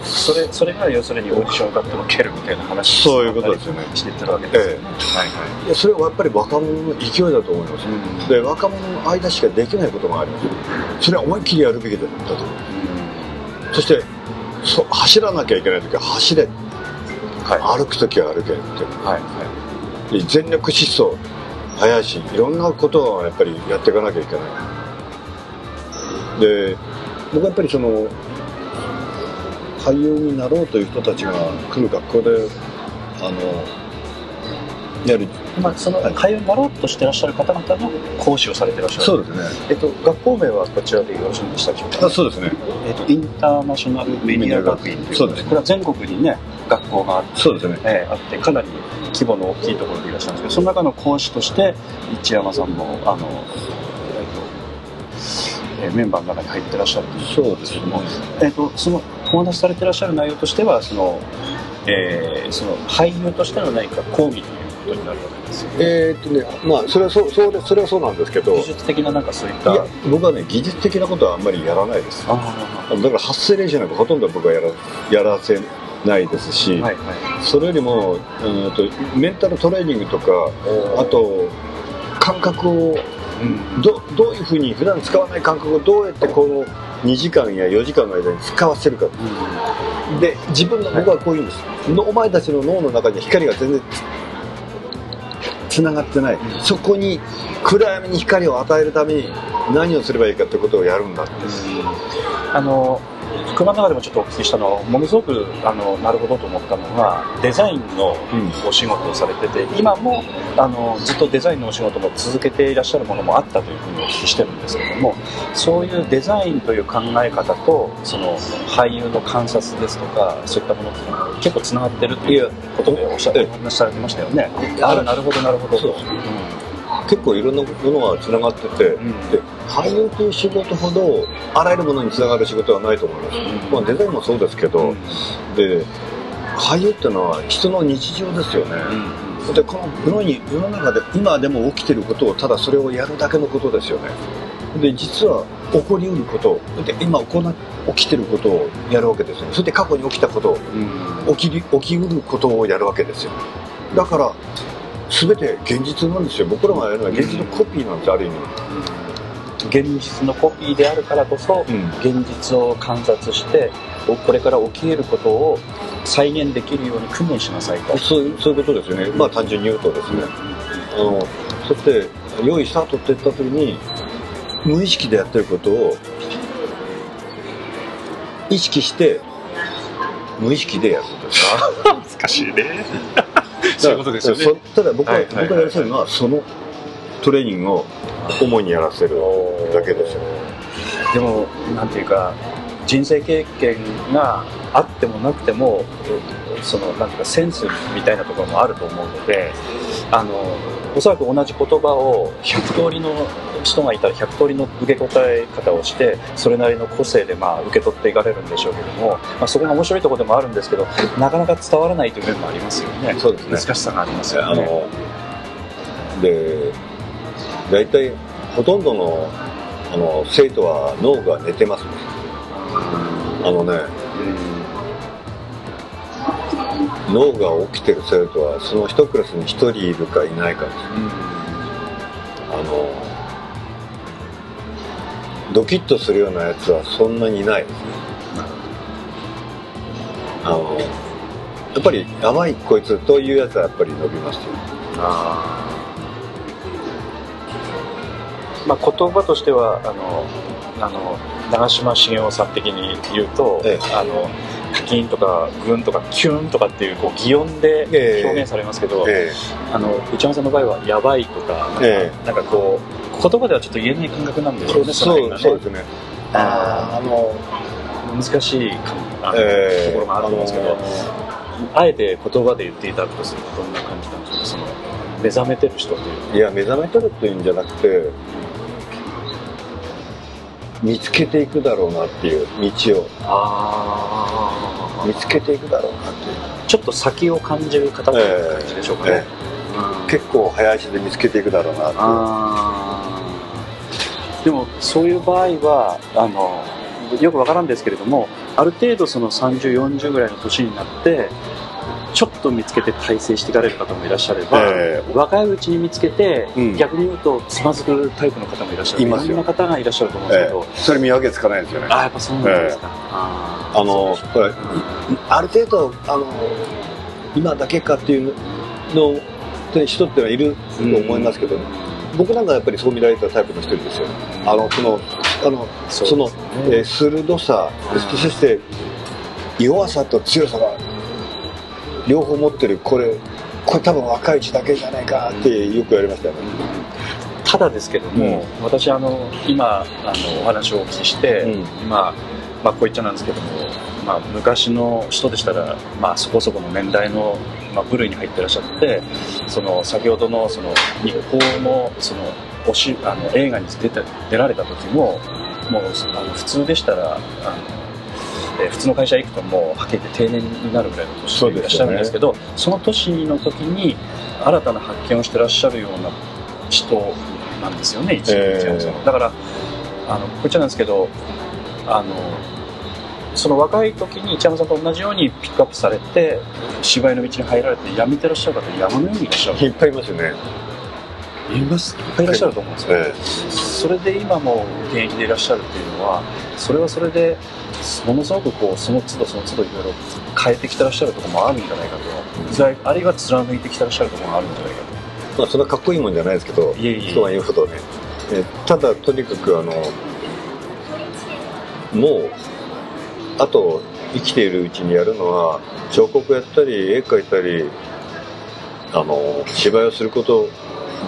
それそれが要するにオーディション受かっても蹴るみたいな話そういうことです。よねしてってるわけですよね、はいはいやそれはやっぱり若者の勢いだと思います。うん。で若者の間しかできないことがあります。それは思いっきりやるべきだと。思うそしてそ走らなきゃいけない時は走れ。はい。歩く時は歩けって。はいはで全力疾走速いしいろんなことをやっぱりやっていかなきゃいけない。で僕はやっぱりその俳優になろうという人たちが来る学校であのやる。いまあそのはい。俳優になろうとしてらっしゃる方々の講師をされてらっしゃる。そうですね。えっと学校名はこちらでよろしいでしたでしょうかあそうですね。えっとインターナショナルメディア学院というそうですこれは全国にね学校があってそうですね。えーあってかなり規模の大きいところでいらっしゃるんですけどその中の講師として一山さんもあの、えメンバーの中に入ってらっしゃるというそうですね。えー、とそのお話しされてらっしゃる内容としてはその、えーその俳優としての何か講義ということになるわけですよねえーっとねまあそれはそうそうそれはそうなんですけど技術的ななんかそういったいや僕はね技術的なことはあんまりやらないです。あだから発声練習なんかほとんど僕はやらやらせないですし、ーはいはい。それよりもうんとメンタルトレーニングとかあと感覚をうん。どどういうふうに普段使わない感覚をどうやってこの2時間や4時間の間に使わせるか。で自分の僕はこういうんです、のお前たちの脳の中に光が全然繋がってない、そこに暗闇に光を与えるために何をすればいいかってことをやるんだって。あの車の中でもちょっとお聞きしたのものすごくあのなるほどと思ったのがデザインのお仕事をされてて、今もあのずっとデザインのお仕事も続けていらっしゃるものもあったというふうにお聞きしてるんですけどもそういうデザインという考え方とその俳優の観察ですとかそういったものっていうのは結構つながってるということでおっしゃええ。お話しされてましたよね。ああなるほどなるほど。そう結構いろんなものが繋がってて、ん。で俳優という仕事ほどあらゆるものに繋がる仕事はないと思います、まあ、デザインもそうですけど、うん。で俳優っていうのは人の日常ですよね、でこの世世の中で今でも起きてることをただそれをやるだけのことですよね。で実は起こりうることで今行な起きてることをやるわけですよね。それで過去に起きたことをうん。起きり起きうることをやるわけですよ。だから全て現実なんですよ。僕らがやるのは現実のコピーなんですある意味。現実のコピーであるからこそ、うん。現実を観察してこれから起き得ることを再現できるように訓練しなさいと。そういうそういうことですよね。まあ単純に言うとですね。あのそして良いスタートって言った時に無意識でやってることを意識して無意識でやることです。難しいね。そういうことですよね。そただ僕は、はいはいはい僕がやらせるのはそのトレーニングを主にやらせるだけですよでも、なんていうか、人生経験があってもなくても、その、なんていうか、センスみたいなところもあると思うので、あの、おそらく同じ言葉を100通りの人がいたら100通りの受け答え方をして、それなりの個性でまあ受け取っていかれるんでしょうけども、まあ、そこが面白いところでもあるんですけど、なかなか伝わらないという面もありますよね。そうですね難しさがありますよあね。ので大体ほとんどのあの生徒は脳が寝てますねあのね脳が起きてる生徒はその一クラスに一人いるかいないかです。あのドキッとするようなやつはそんなにいないですね。あのやっぱりやばいこいつというやつはやっぱり伸びますよ。あー。まあ、言葉としてはあのあの長嶋茂雄さん的に言うと、ええ。あのカキンとかグンとかキュンとかっていうこう擬音でええ。表現されますけど、えあの内山さんの場合は「やばい」とかなんか,、え。なんかこう言葉ではちょっと言えない感覚なんでしょうねそねそうですね。あの難しいかあの、ええ。ところがあると思うんですけど、あえて言葉で言っていただくとするとどんな感じなんでしょうか？その目覚めてる人という。いや目覚めとるっていうんじゃなくて見つけていくだろうなっていう道を。あ見つけていくだろうなっていう。ちょっと先を感じる方という感じでしょうかね。ええ。結構早足で見つけていくだろうなっていう。でもそういう場合はあのよくわからんですけれどもある程度その3040ぐらいの年になってちょっと見つけて大成していかれる方もいらっしゃれば、え若いうちに見つけて、うん。逆に言うとつまずくタイプの方もいらっしゃる。いますよ。ろんな方がいらっしゃると思うんですけど、ええ。それ見分けつかないですよね。ああやっぱそうなんですか、あーあのほらいある程度あの今だけかっていうのって人ってのはいると思いますけど、僕なんかやっぱりそう見られたタイプの一人ですよ。あのそのあのそその、えー鋭さ、そして弱さと強さが両方持ってるこれこれ多分若いうちだけじゃないかってよく言われましたよね、ただですけども、私あの今あのお話をお聞きして、うん。今、まあ、こう言っちゃなんですけども、まあ、昔の人でしたら、まあ、そこそこの年代の、まあ、部類に入ってらっしゃってその先ほどのその日報のそのおしあの映画に出た出られた時ももうあの普通でしたらあの、えー普通の会社行くともうはっきり言って定年になるぐらいの年でいらっしゃるんですけどその年の時に新たな発見をしてらっしゃるような人なんですよね一えーだからあのこっちなんですけどあのその若い時に一山さんと同じようにピックアップされて芝居の道に入られて辞めてらっしゃる方山のようにいらっしゃる。いっぱいいますよね、いますいっぱいいらっしゃると思うんですよ、えそれで今も現役でいらっしゃるっていうのはそれはそれでものすごくこうその都度その都度いろいろ変えてきてらっしゃるところもあるんじゃないかと。あるいは貫いてきてらっしゃるところもあるんじゃないかまあ、それはかっこいいもんじゃないですけど人が言うほどね。えただとにかくあのもうあと生きているうちにやるのは彫刻やったり絵描いたりあの芝居をすること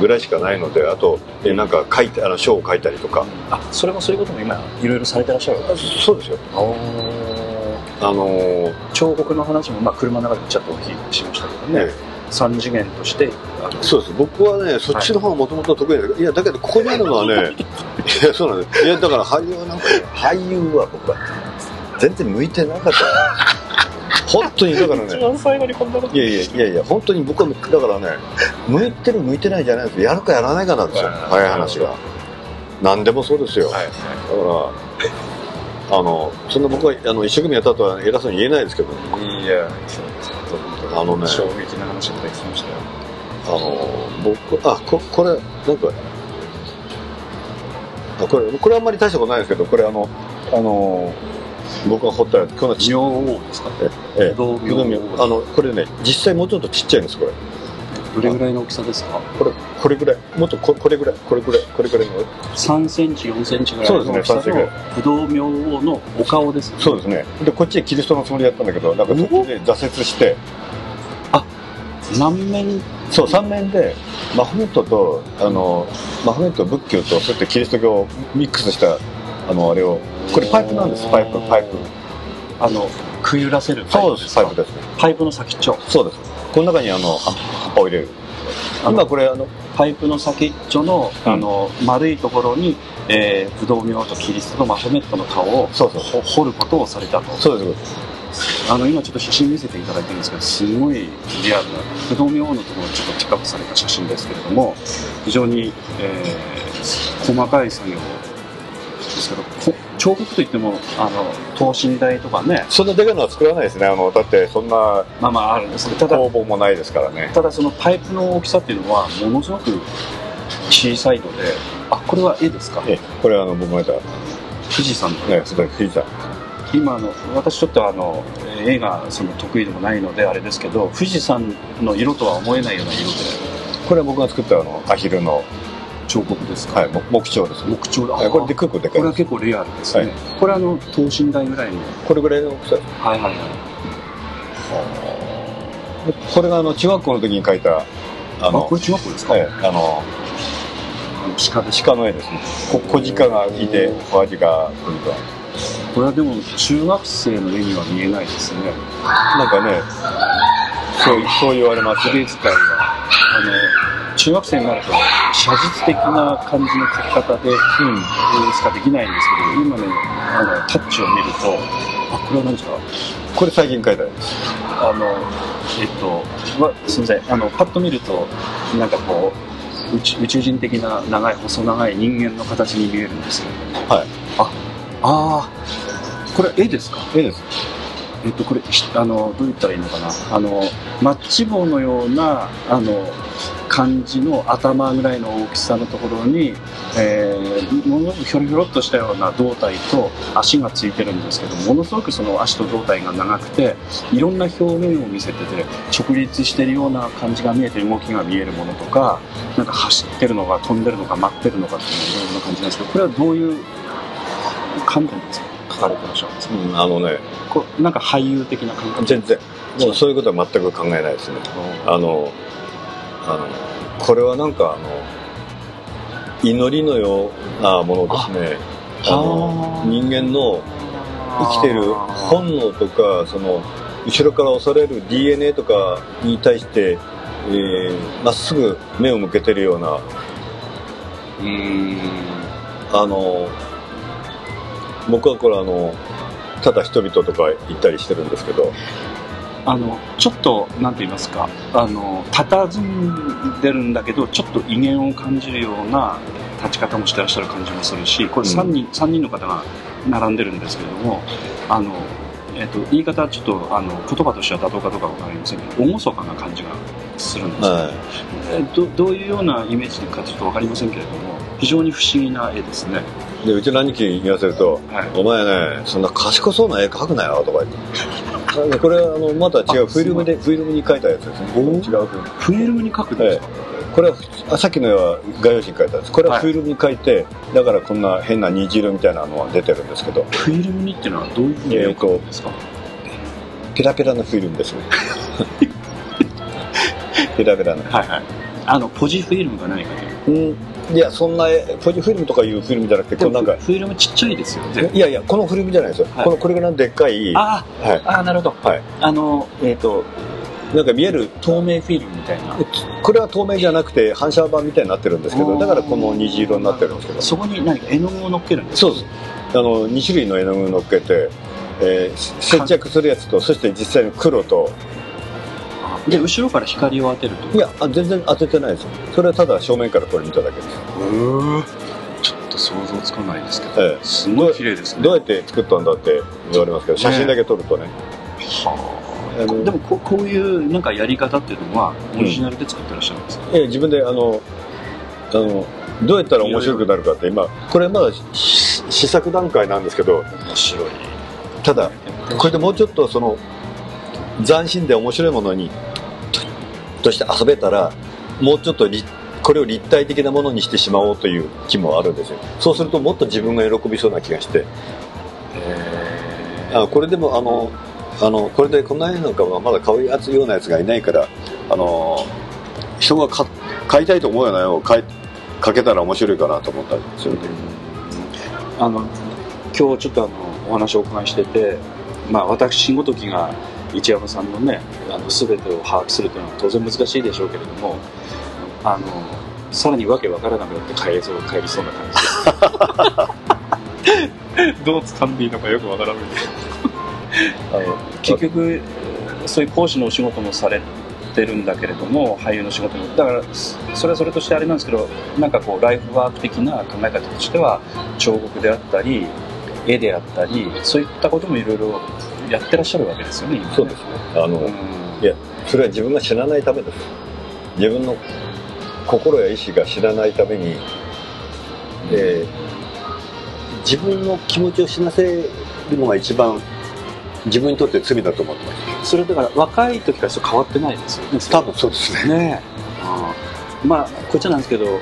ぐらいしかないのであとえなんか書いてあの書を書いたりとか。あそれもそういうことも今いろいろされてらっしゃるわけ？ですそうですよ。あの彫刻の話も、まあ、車の中でちょっとお聞きしましたけどね、ね三次元としてそうです。僕はねそっちの方がもともと得意だけど、い、やだけどここにあるのはね いやそうなんです。いやだから俳優はなんかね俳優は僕は全然向いてなかった本当にだからね。番最後にこんなこと。いやいやいやいや本当に僕はだからね向いてる向いてないじゃないですやるかやらないかなんですよ。はい。早い話が。何でもそうですよ、はい。だからあのそんな僕はあの一生懸命やったとは偉そうに言えないですけど。いやそうです。あのね。衝撃な話ができましたよ。あの僕あここれなんかあこれこれあんまり大したことないですけどこれあのあの僕が彫ったやつ今日の明王ですかええ。道木の実あのこれね実際もうちょっとちっちゃいんですこれ。どれぐらいの大きさですか？これこれぐらい。もっとここれぐらい。これぐらい。これぐらいの。3センチ4センチぐらいそうですねの大きさ3センチぐらい。の不動明王のお顔ですね。そうですね。でこっちでキリストのつもりでやったんだけどなんか途中で挫折して。何面？そう3面でマホメットとあのマホメット仏教とそしてキリスト教をミックスしたあのあれを。これパイプなんですパイプパイプ。あのくゆらせるパイそうです。プですか？パイプです。ねパイプの先っちょ。そうです。この中にあの葉葉っぱを入れる。今これあのパイプの先っちょの,、うん。あの丸いところに、えー、不動明王とキリストのマホメットの顔をそうそう。ほ彫ることをされたと。そうです。あの今ちょっと写真見せていただいてるんですけどすごいリアルな不動明王のところをちょっとピックアップされた写真ですけれども非常に、えー細かい作業ですけどこ彫刻といってもあの等身大とかね。そんなでかいのは作らないですね。あのだってそんなまあまああるんですただ工房もないですからね。ただそのパイプの大きさっていうのはものすごく小さいのであこれは絵ですか？えこれあの僕がやった富士山の。ね富士山今あの私ちょっとあのえー絵がその得意でもないのであれですけど富士山の色とは思えないような色で。これは僕が作ったあのアヒルの、彫刻ですか、はい、木木彫です。ね木彫はいこれで結構でかいこれは結構レアですね、はい。これあの等身大ぐらいの。これぐらいの大きさはいはいはい。でこれがあの中学校の時に描いたあのあこれ中学校ですか、はい、あの鹿で鹿の絵ですね。こ小鹿がいて小アジが来ると。これはでも中学生の絵には見えないですね。なんかねそうそう言われます。筆使いがあの中学生になると写実的な感じの描き方で、うん、しかできないんですけど今ねあのタッチを見るとあこれは何ですか？これ最近描いた絵ですあのえっとわすみません。あのパッと見るとなんかこう宇宙宇宙人的な長い細長い人間の形に見えるんですけどはい。ああーこれ絵ですか？絵ですえっと、これ、あの、どう言ったらいいのかな。あの、マッチ棒のような、あの、感じの頭ぐらいの大きさのところに、えー、ものすごくひょろひょろっとしたような胴体と足がついてるんですけど、ものすごくその足と胴体が長くて、いろんな表面を見せてて、直立してるような感じが見えて動きが見えるものとか、なんか走ってるのか飛んでるのか待ってるのかっていうような感じなんですけど、これはどういう観点ですか？れてらっしゃるんですかうんあのね。こうなんか俳優的な感覚？全然。もう。そういうことは全く考えないですね。あのあのこれはなんかあの祈りのようなものですね。あの人間の生きてる本能とかその後ろから押される DNA とかに対してえーまっすぐ目を向けてるようなうーん。あの僕はこれあのただ人々とか行ったりしてるんですけど。あのちょっとなんて言いますかあの佇んでるんだけどちょっと威厳を感じるような立ち方もしてらっしゃる感じもするしこれ3人,、三人の方が並んでるんですけれどもあの、えっと言い方はちょっとあの言葉としては妥当かどうかわかりませんけど厳かな感じがするんですよ、はい。えどどういうようなイメージかちょっとわかりませんけれども非常に不思議な絵ですね、でうちの兄貴に言わせるとはい「お前ねそんな賢そうな絵描くなよ」とか言って。これあのまた違うあフィルムでフィルムに描いたやつですね。違うフィルム。に描くんですか、これはあさっきのは画用紙に書いたんですこれはフィルムに書いて、だからこんな変な虹色みたいなのは出てるんですけど。フィルムにっていうのはどういうふうに絵を描くんですか、ペラペラのフィルムですね。ペラペラの。はいはい。あのポジフィルムが何かという。うんいやそんなえポジフィルムとかいうフィルムじゃなくてこのなんかフィルムちっちゃいですよねいやいやこのフィルムじゃないですよ、はい。このこれぐらいのでっかいあはい。ああなるほど。はい。あのえっ、となんか見える透明フィルムみたいな。これは透明じゃなくて反射板みたいになってるんですけどだからこの虹色になってるんですけど。そこに何か絵の具を乗っけるんですそうです。あの2種類の絵の具を乗っけて、えー接着するやつとそして実際の黒とで後ろから光を当てると？いやあ全然当ててないですよ。それはただ正面からこれ見ただけです。ちょっと想像つかないですけど、ええ。すごい綺麗ですね。どうやって作ったんだって言われますけど写真だけ撮るとね。はあ。のでもここういうなんかやり方っていうのはオリジナルで作ってらっしゃるんですか、えー自分であのあのどうやったら面白くなるかって今これまだし試作段階なんですけど面白い。ただこれでもうちょっとその斬新で面白いものにととして遊べたらもうちょっと立これを立体的なものにしてしまおうという気もあるんですよ。そうするともっと自分が喜びそうな気がして。あこれでもあのあのこれでこんな絵なんかはまだ買うやつようなやつがいないからあの人が買買いたいと思うような絵を買いかけたら面白いかなと思ったりするん。であの今日ちょっとあのお話をお伺いしてて、まあ、私ごときが一山さんのねあの全てを把握するというのは当然難しいでしょうけれどもあのさらにわけわからなくなって帰りそう帰りそうな感じ。で すどう掴んでいいのかよくわからない。結局そういう講師のお仕事もされてるんだけれども俳優の仕事も。だからそれはそれとしてあれなんですけどなんかこうライフワーク的な考え方としては彫刻であったり絵であったりそういったこともいろいろやってらっしゃるわけですよね今ね。そうですね。あの、うん。いやそれは自分が知らないためです。自分の心や意志が知らないために、えー自分の気持ちを死なせるのが一番自分にとって罪だと思ってます。それだから若い時からそう変わってないですよね多分そうですね。ねえ。まあこっちなんですけど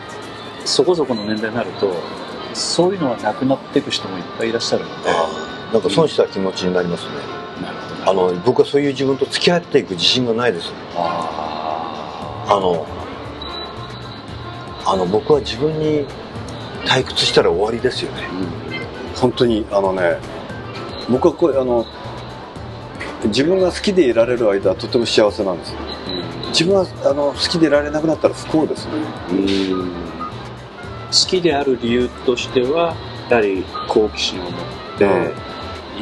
そこそこの年代になるとそういうのはなくなっていく人もいっぱいいらっしゃるのでなんか損した気持ちになりますね、あの僕はそういう自分と付き合っていく自信がないです。ああのあの僕は自分に退屈したら終わりですよね。本当にあのね僕はこれあの自分が好きでいられる間はとても幸せなんです。よ自分はあの好きでいられなくなったら不幸ですね。うん。好きである理由としてはやはり好奇心を持って、い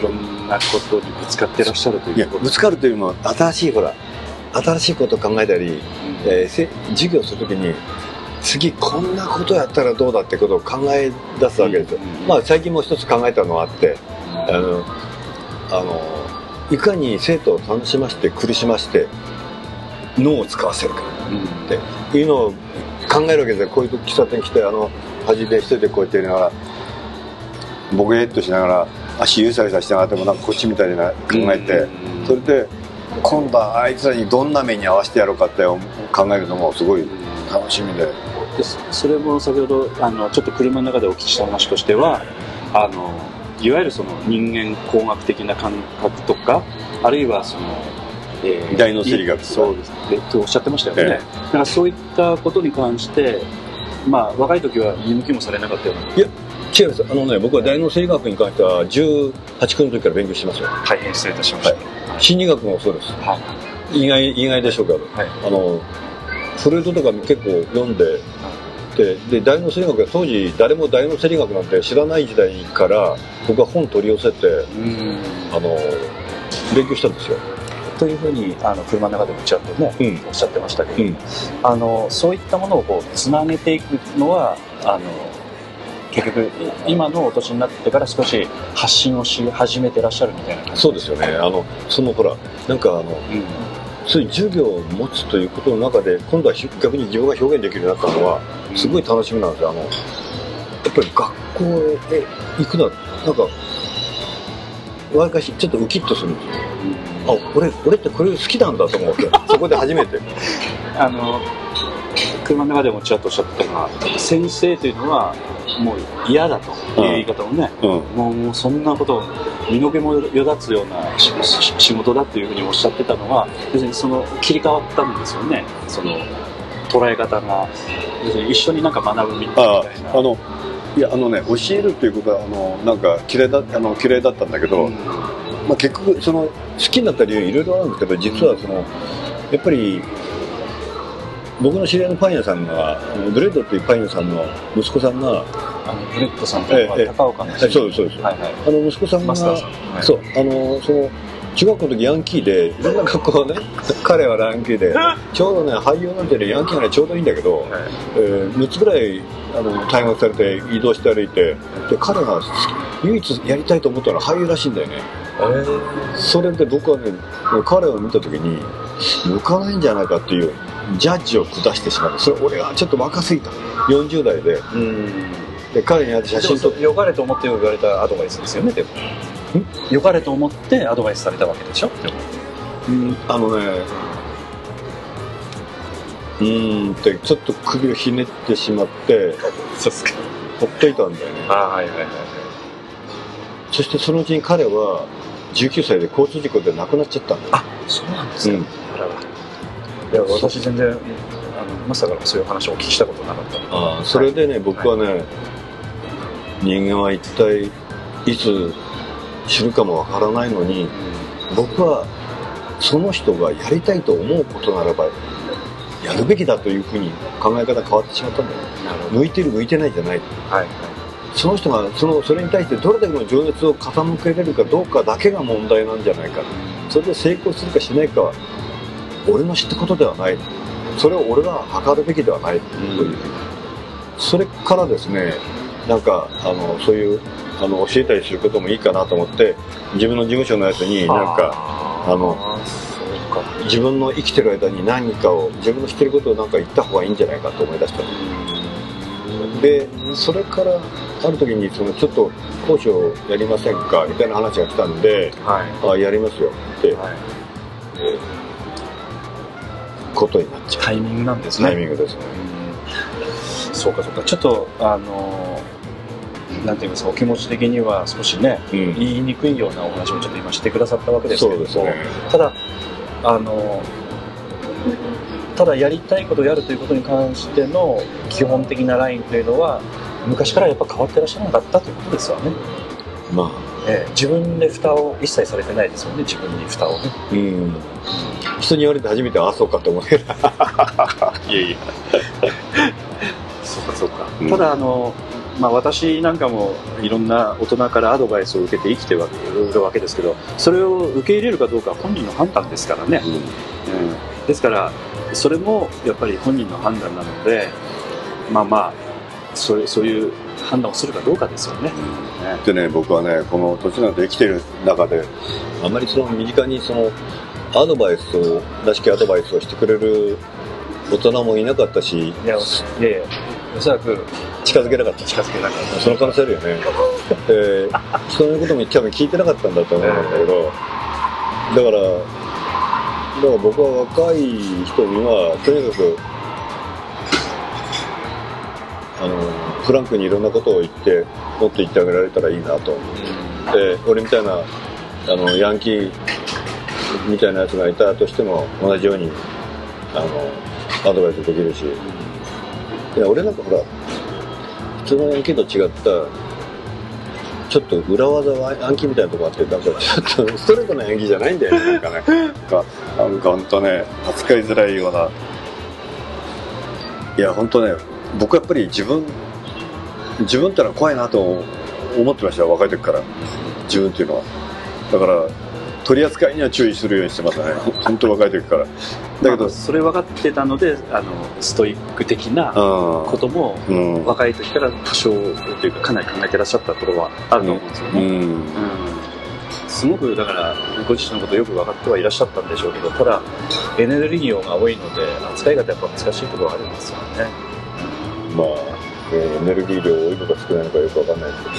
ろんなことにぶつかってらっしゃるということぶつかるというのは新しいほら新しいことを考えたり、えーせ授業するときに次こんなことやったらどうだってことを考え出すわけですよ、うん。まあ最近も一つ考えたのがあってあのあのいかに生徒を楽しませて苦しませて脳を使わせるか。うん。っていうのを考えるわけですよ。こういう喫茶店に来てあの端で一人でこうやってやりながらボケっとしながら足ゆさゆさしながらでもなんかこっちみたいな考えて、うん。それで今度はあいつらにどんな目に合わせてやろうかって考えるのもすごい楽しみで。でそそれも先ほどあのちょっと車の中でお聞きした話としてはあのいわゆるその人間工学的な感覚とかあるいはその、えー大脳生理そうですね。とおっしゃってましたよね、ええ。だからそういったことに関してまあ若い時は見向きもされなかったような違います。あのね僕は大脳生理学に関しては18区の時から勉強してますよ。大変失礼いたしました、心理学もそうです。はい。意外意外でしょうけど。はい。あのフロイトとか結構読んででで大脳生理学は当時誰も大脳生理学なんて知らない時代から僕は本取り寄せてうん。あの勉強したんですよ、というふうにあの車の中でもちらっとね、うん。おっしゃってましたけど、うん。あのそういったものをこうつなげていくのはあの結局い今のお年になってから少し発信をし始めてらっしゃるみたいな感じ。そうですよね。あのそのほらなんかあのうん。そういう授業を持つということの中で今度はひ逆に自分が表現できるようになったのはすごい楽しみなんですよ。あのやっぱり学校へ行くのはなんかわりかしちょっとウキッとするんですよ。あ俺俺ってこれ好きなんだと思ってそこで初めて。あの車の中でもちらっとおっしゃってたのは先生というのはもう嫌だという言い方をね、うん。もうもうそんなことを身の毛もよだつような仕事だっていうふうにおっしゃってたのは要するにその切り替わったんですよね。その捉え方が。要するに一緒になんか学ぶみたいな。あのいやあのね教えるっていうことはあのなんか嫌いだあの嫌いだったんだけど、うん。まあ、結局その好きになった理由いろいろあるんですけど実はそのやっぱり僕の知り合いのパン屋さんがブレッドっていうパン屋さんの息子さんがあのブレッドさんというのはええ。高岡のえそうですそうですはいはい。あの息子さんがはい。そう。あのその中学校の時ヤンキーでいろんな学校をね 彼はヤンキーで ちょうどね俳優なんてねヤンキーがねちょうどいいんだけど、えー6つぐらいあの退学されて移動して歩いてで彼が唯一やりたいと思ったのは俳優らしいんだよね。それで僕はね彼を見た時に向かないんじゃないかっていうジャッジを下してしまってそれ俺はちょっと若すぎた。40代で。うん。で彼に会って写真撮ってよかれと思って言われたアドバイスですよねでも。よかれと思ってアドバイスされたわけでしょ？でもうん。あのね。うーんってちょっと首をひねってしまって。そうですか。ほっといたんだよね。あはいはいはいそしてそのうちに彼は19歳で交通事故で亡くなっちゃったんだよ。あそうなんですか、うん。らいや私全然あのまさかそういう話をお聞きしたことなかったああそれでね、僕はね、人間は一体いつ死ぬかもわからないのに僕はその人がやりたいと思うことならばやるべきだというふうに考え方変わってしまったんだよ。向いてる向いてないじゃない。はいその人がそのそれに対してどれだけの情熱を傾けれるかどうかだけが問題なんじゃないか。それで成功するかしないかは俺の知ったことではない。それを俺が測るべきではない。という、それからですねなんかあのそういうあの教えたりすることもいいかなと思って自分の事務所のやつになんかああの自分の生きてる間に何かを自分の知ってることをなんか言った方がいいんじゃないかと思い出した。のでそれからある時にそのちょっと講師をやりませんかみたいな話が来たんではい。あやりますよって。はいことになっちゃう。タイミングなんですね。タイミングですね。うんそうかそうか。ちょっとあのなんていうんですかお気持ち的には少しねうん。言いにくいようなお話をちょっと今してくださったわけですけれども、ね。ただあのただやりたいことをやるということに関しての基本的なラインというのは昔からやっぱ変わってらっしゃらなかったということですよね、まええ自分で蓋を一切されてないですよね自分に蓋をね。あうん。人に言われて初めてああそうかと思ういやいや。そうかそうか、うん。ただあのまあ、私なんかもいろんな大人からアドバイスを受けて生きてるわけですけどそれを受け入れるかどうかは本人の判断ですからね、うん、ですからそれもやっぱり本人の判断なのでまあまあそういうそういう判断をするかどうかですよね。ねでね僕はねこの年なんて生きてる中であまりその身近にそのアドバイスをらしきアドバイスをしてくれる大人もいなかったしいやおそらく近づけなかった。近づけなかった。その可能性あるよね。でそういうことも多分聞いてなかったんだと思うんだけどだからだから僕は若い人にはとにかくあのフランクにいろんなことを言ってもっと言ってあげられたらいいなとで俺みたいなあのヤンキーみたいなやつがいたとしても同じようにあのアドバイスできるし。いや俺なんかほら普通のヤンキーと違ったちょっと裏技はヤンキーみたいなとこあってなんかちょっとストレートなヤンキーじゃないんだよねなんかね。なんかなんか本当ね扱いづらいような。いや本当ね僕やっぱり自分自分ってのは怖いなと思ってました若い時から。自分っていうのは。だから取り扱いには注意するようにしてましたね。本当若い時から。だけどまあそれ分かってたのであのストイック的なあこともうん。若い時から多少というかかなり考えてらっしゃったところはあると思うんですよね、うん。うん。すごくだからご自身のことよく分かってはいらっしゃったんでしょうけどただエネルギー量が多いので扱い方やっぱ難しいところがあるんですよねまあ、えーエネルギー量多いのか少ないのかよくわかんないですけ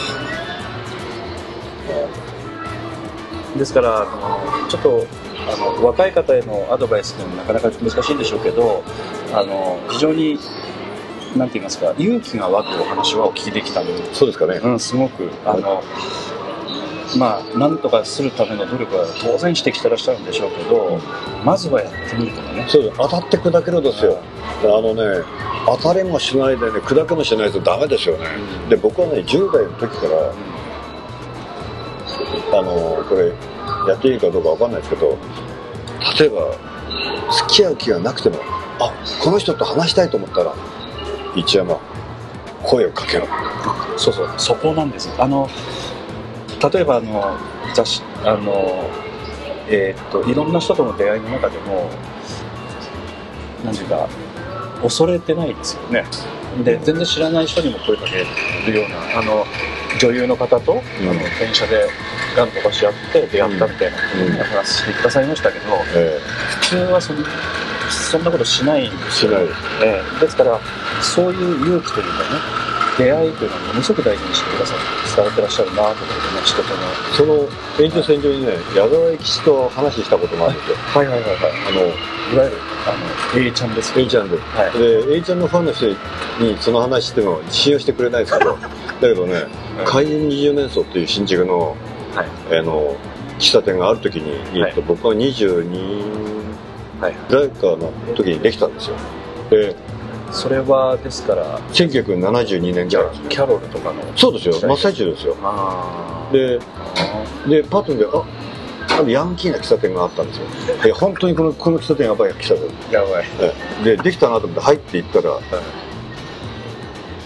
ど、ですからあのちょっとあの若い方へのアドバイスっていうのはなかなか難しいんでしょうけどあの非常になんて言いますか勇気が湧くお話はお聞きできたので、そうですかね。うん、すごくあのまあなんとかするための努力は当然してきてらっしゃるんでしょうけどまずはやってみるとかねそう当たって砕けるですよ。あのね、当たりもしないでね、砕けもしないとダメですよね。で、僕はね、10代の時から、あの、これ、やっていいかどうかわかんないですけど、例えば、付き合う気がなくても、あ、この人と話したいと思ったら、一山、声をかけろ。そうそうそこなんですあの例えばあの雑誌あのえーっといろんな人との出会いの中でも何ていうか恐れてないですよね。で全然知らない人にも声かけるようなあの女優の方と、あの電車でガン飛ばし合って出会ったみたいな話してくださいましたけど、え。普通はそんそんなことしないんですよ。しない。ええ。ですからそういう勇気というかね出会いというのはものすごく大事にしてくださって伝わってらっしゃるなと思ってね人とのえその延長線上にね、矢沢永吉と話したこともあるんで。すよ。はいはいはいはい。あの、いわゆるあの A ちゃんです。A ちゃんで。はい。で、A ちゃんのファンの人にその話しても信用してくれないですけど、だけどね、怪人二十面相っていう新宿の、はい。あの、喫茶店がある時に、えっと、僕は22はい。代かの時にできたんですよ。で、それはですから1972年じゃ。キャロルとかのそうですよ、真っ最中ですよ。で、で、パッと見て、あ、あのヤンキーな喫茶店があったんですよ。いや、本当にこの、この喫茶店やばい喫茶店。やばい。ええ。で、できたなと思って入っていったら、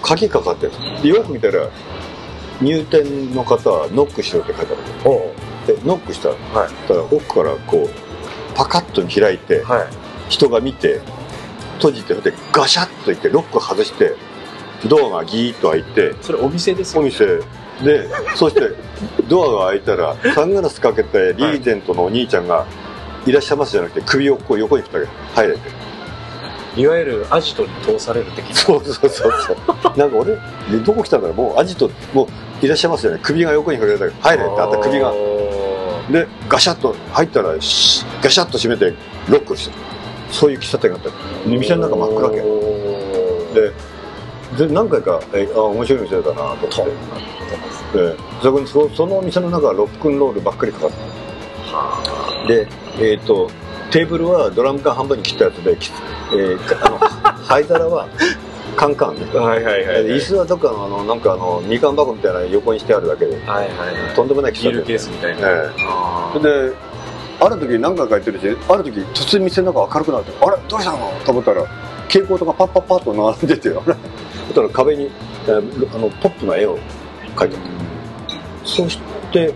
鍵かかってるよく見たら、入店の方はノックしろって書いてある。で、ノックしたら、はい。たら奥からこう、パカッと開いて、はい。人が見て、閉じて、で、ガシャッといって、ロック外して、ドアがギーッと開いて、それお店ですよお店で、そして、ドアが開いたら、サングラスかけて、リーゼントのお兄ちゃんが、いらっしゃいますじゃなくて、首をこう横に振ったけど、入れて。いわゆるアジトに通される的なそうそうそうそう。なんか俺、でどこ来たんだろうもうアジト、もういらっしゃいますよね。首が横に振られたけど、入れってあった首が。で、ガシャッと入ったら、ガシャッと閉めて、ロックして。そういう喫茶店があった。で店の中真っ暗け。で、で、何回か、え、あ、面白い店だなと思って。で、そこにそ、その店の中はロックンロールばっかりかかって。るで、えっ、と、テーブルはドラム缶半分に切ったやつで、きえーかあの、灰皿はカンカンね。はいはいはいはい。椅子はどっかの、あの、なんかあの、みかん箱みたいなの横にしてあるだけで、はいはいはい。とんでもない喫茶ビールケ店。ースみたいな、ええ。あそれで、ある時何回か行ってるし、ある時突然店の中明るくなって、あれどうしたの？と思ったら、蛍光灯がパッパッパッと並んでて、あれ。そしたら壁に、えーあの、ポップな絵を描いてある。そして、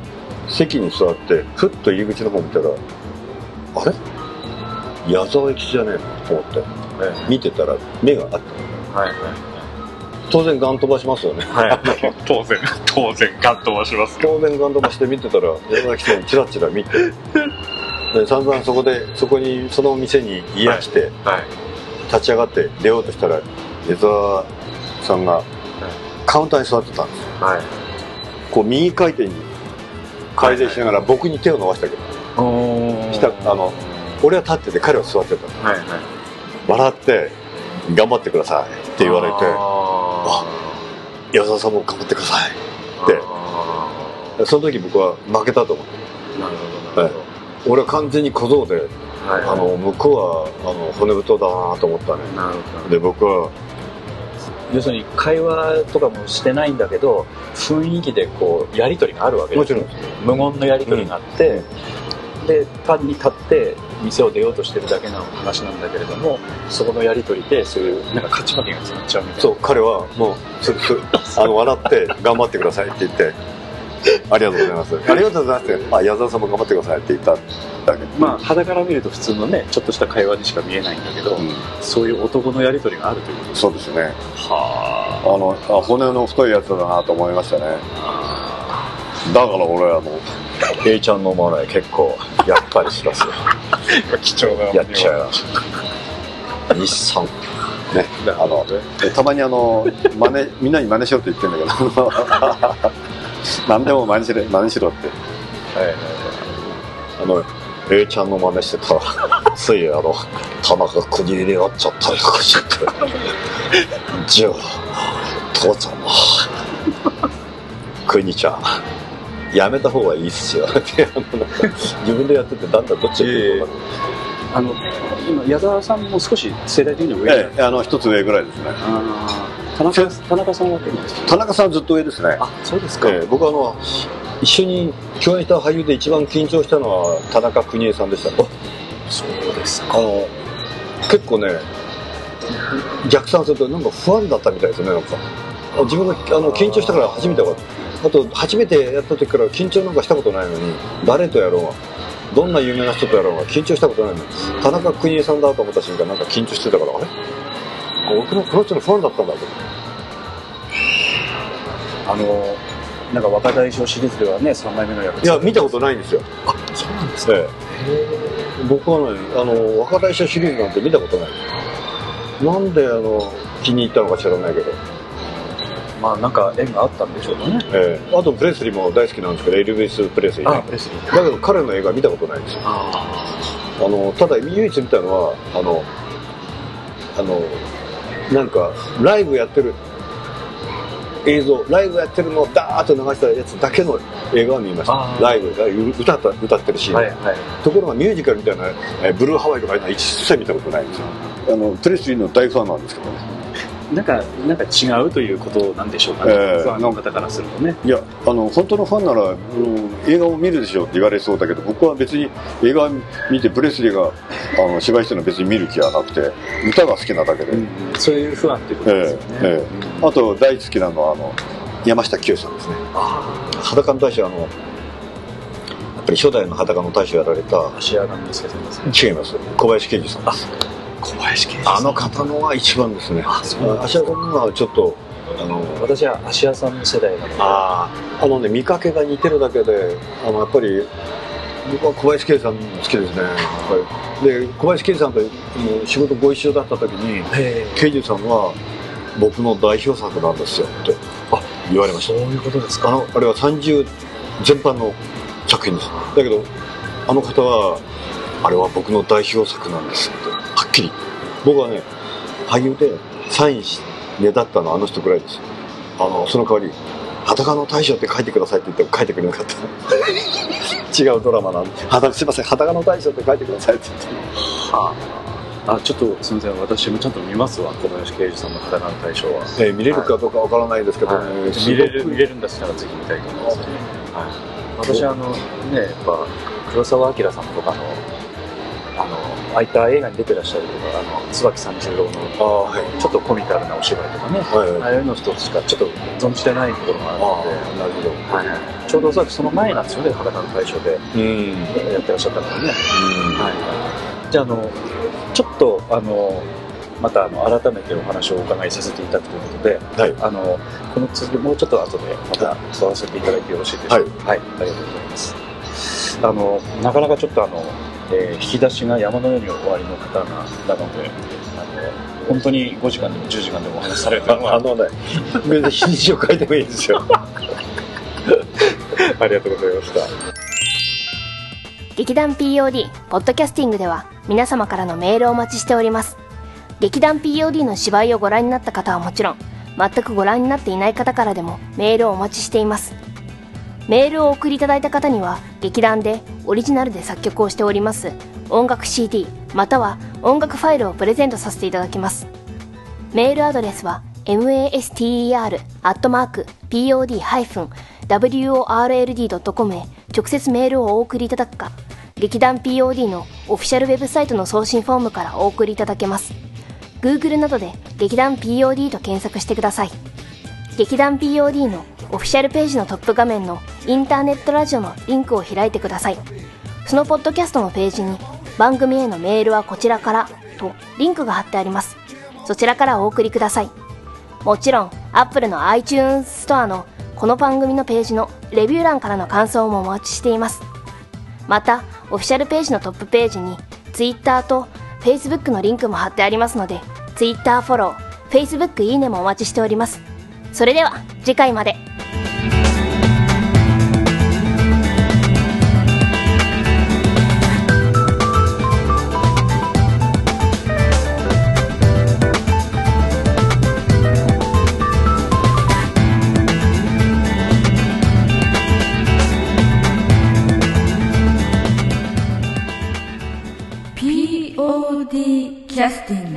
席に座って、ふっと入り口の方見たら、あれ？矢沢永吉じゃね？えのと思って、見てたら目があった。はいはい当然ガン飛ばしますよね。はい。当然当然ガッとはします。当然ガン飛ばして見てたら、矢沢永吉さんチラチラ見て、で散々そこで、そこに、その店に居合して、はい。立ち上がって出ようとしたら、矢沢さんがカウンターに座ってたんですよ。はい。こう右回転に改善しながら僕に手を伸ばしたけど、おしたあの俺は立ってて彼は座ってた。はいはい。笑って、頑張ってくださいって言われて、あ矢沢さんも頑張ってください。ーであその時僕は負けたと思って。ーなるほどなるほ俺は完全に小僧で、どはい。あの、向こうは、あの、骨太だなと思ったね。なるほど。で、僕は、要するに会話とかもしてないんだけど雰囲気でこうやり取りがあるわけですもちろん無言のやり取りがあって、で単に立って店を出ようとしてるだけの話なんだけれどもそこのやり取りでそういうなんか勝ち負けが決まっちゃうみたいなそう、彼はもう、す、す、あの、笑って、頑張ってくださいって言って、ありがとうございます。ありがとうございますあ、矢沢さんも頑張ってくださいって言っただけ。まあ肌から見ると普通のねちょっとした会話にしか見えないんだけど、うん、そういう男のやり取りがあるということそうですね。はあの、あ骨の太いやつだなと思いましたね。だから俺はもう、A ちゃんのマネ結構、やっぱりしますよ。あ貴重なやっちゃう。日産。ね、あの、えたまにあの、真似、みんなに真似しろって言ってんだけど、何でも真似しろ、真似しろって。はいはいあの、A ちゃんの真似してたら、ついあの、田中国入れ合っちゃったりとかして。じゃあ、父ちゃんも、国ちゃん、やめた方がいいっすよ。自分でやってて、だんだんどっちがいいか分かんないあの今矢沢さんも少し世代的には上ええ、あの、一つ上ぐらいですね。田中田中さんは田中さんはずっと上ですね。あそうですか、ええ僕はあの、一緒に共演した俳優で一番緊張したのは田中邦衛さんでしたね。そうですあの、結構ね、逆算するとなんか不安だったみたいですね、なんか。あ自分があの緊張したから初めて分かった。あと、初めてやった時から緊張なんかしたことないのに、誰とやろうが、どんな有名な人とやろうが緊張したことないのに、田中邦衛さんだと思った瞬間なんか緊張してたから、あれ？僕のこの人のファンだったんだと思って。あのなんか若大将シリーズではね3枚目の役いや、見たことないんですよ。あそうなんですかええ、僕はね、あの、若大将シリーズなんて見たことない。なんで、あの、気に入ったのか知らないけど。まあなんか縁があったんでしょうかねええ、あとプレスリーも大好きなんですけど、エルヴィス・プレスリー、ね。プレスリーだけど彼の映画見たことないんですよ。ああの、ただ唯一見たのは、あの、あの、なんか、ライブやってる映像、ライブやってるのをダーッと流したやつだけの映画は見ましたあ。ーライブ、歌った歌ってるシーン。はいはいところがミュージカルみたいな、えーブルーハワイとか一切見たことないんですよ。あの、プレスリーの大ファンなんですけどね。なんかなんか違うということなんでしょうかね、ええファンの方からするとねいや、あの、本当のファンなら、うん映画を見るでしょうって言われそうだけど、僕は別に映画見て、プレスリーがあの芝居してるの別に見る気はなくて、歌が好きなだけで。そういう不安っていうことですよね、ええあと、大好きなのは、あの、山下清さんですね。裸の大将は、あの、やっぱり初代の裸の大将やられた、芦屋なんですけどね違います。小林啓二さんです。小林圭司さんあの方のは一番ですね。あそうなん足利君はちょっと、あの、私は芦屋さんの世代なのでああのね、見かけが似てるだけで、あの、やっぱり、僕は小林圭さん好きですね。やっぱりで、小林圭さんと仕事ご一緒だった時に、へ圭二さんは僕の代表作なんですよってあ言われましそういうことですか？た。あの、あれは30全般の作品です。だけど、あの方は、あれは僕の代表作なんですって、きり。僕はね、俳優でサインし、ねだったのはあの人ぐらいです。あの、その代わり、裸の大将って書いてくださいって言っても書いてくれなかった。違うドラマなんで、裸すいません、裸の大将って書いてくださいって言って。も。はあ、あちょっとすみません。私もちゃんと見ますわ。小林圭司さんの裸の大将は、えー見れるかどうかわからないですけど。ね、はい。すごく見れる見れるんだったらぜひ見たいと思います。ね、はい、私あのねやっぱ黒澤明さんとかのあいった映画に出てらっしゃるとかあの椿三十郎のああ、はい。ちょっとコミカルなお芝居とかねはいはいああいうの人しかちょっと存じてないところがあるのでなるほど。はいちょうどおそらくその前なんですよね裸の大将でうん。やってらっしゃったのがねはい、じゃああのちょっとあのまたあの改めてお話をお伺いさせていただくということで、はいあのこの続きもうちょっと後でまた伝わせていただいてよろしいでしょうか。はい、ありがとうございます。あのなかなかちょっとあの、えー引き出しが山のように終わりの方がなので、あの本当に5時間でも10時間でもお話しされてるのはああのね、別に日にちを書いてもいいですよ。ありがとうございました。劇団 POD ポッドキャスティングでは皆様からのメールをお待ちしております劇団 POD の芝居をご覧になった方はもちろん全くご覧になっていない方からでもメールをお待ちしていますメールを送りいただいた方には劇団でオリジナルで作曲をしております音楽 CD または音楽ファイルをプレゼントさせていただきますメールアドレスは master.pod-world.com へ直接メールをお送りいただくか、劇団 POD のオフィシャルウェブサイトの送信フォームからお送りいただけます。Google などで劇団 POD と検索してください。劇団 POD のオフィシャルページのトップ画面のインターネットラジオのリンクを開いてください。そのポッドキャストのページに番組へのメールはこちらからとリンクが貼ってあります。そちらからお送りください。もちろん、Apple の iTunes ストアのこの番組のページのレビュー欄からの感想もお待ちしています。また、オフィシャルページのトップページに Twitter と Facebook のリンクも貼ってありますので、Twitter フォロー、Facebook いいねもお待ちしております。それでは、次回まで。Testing.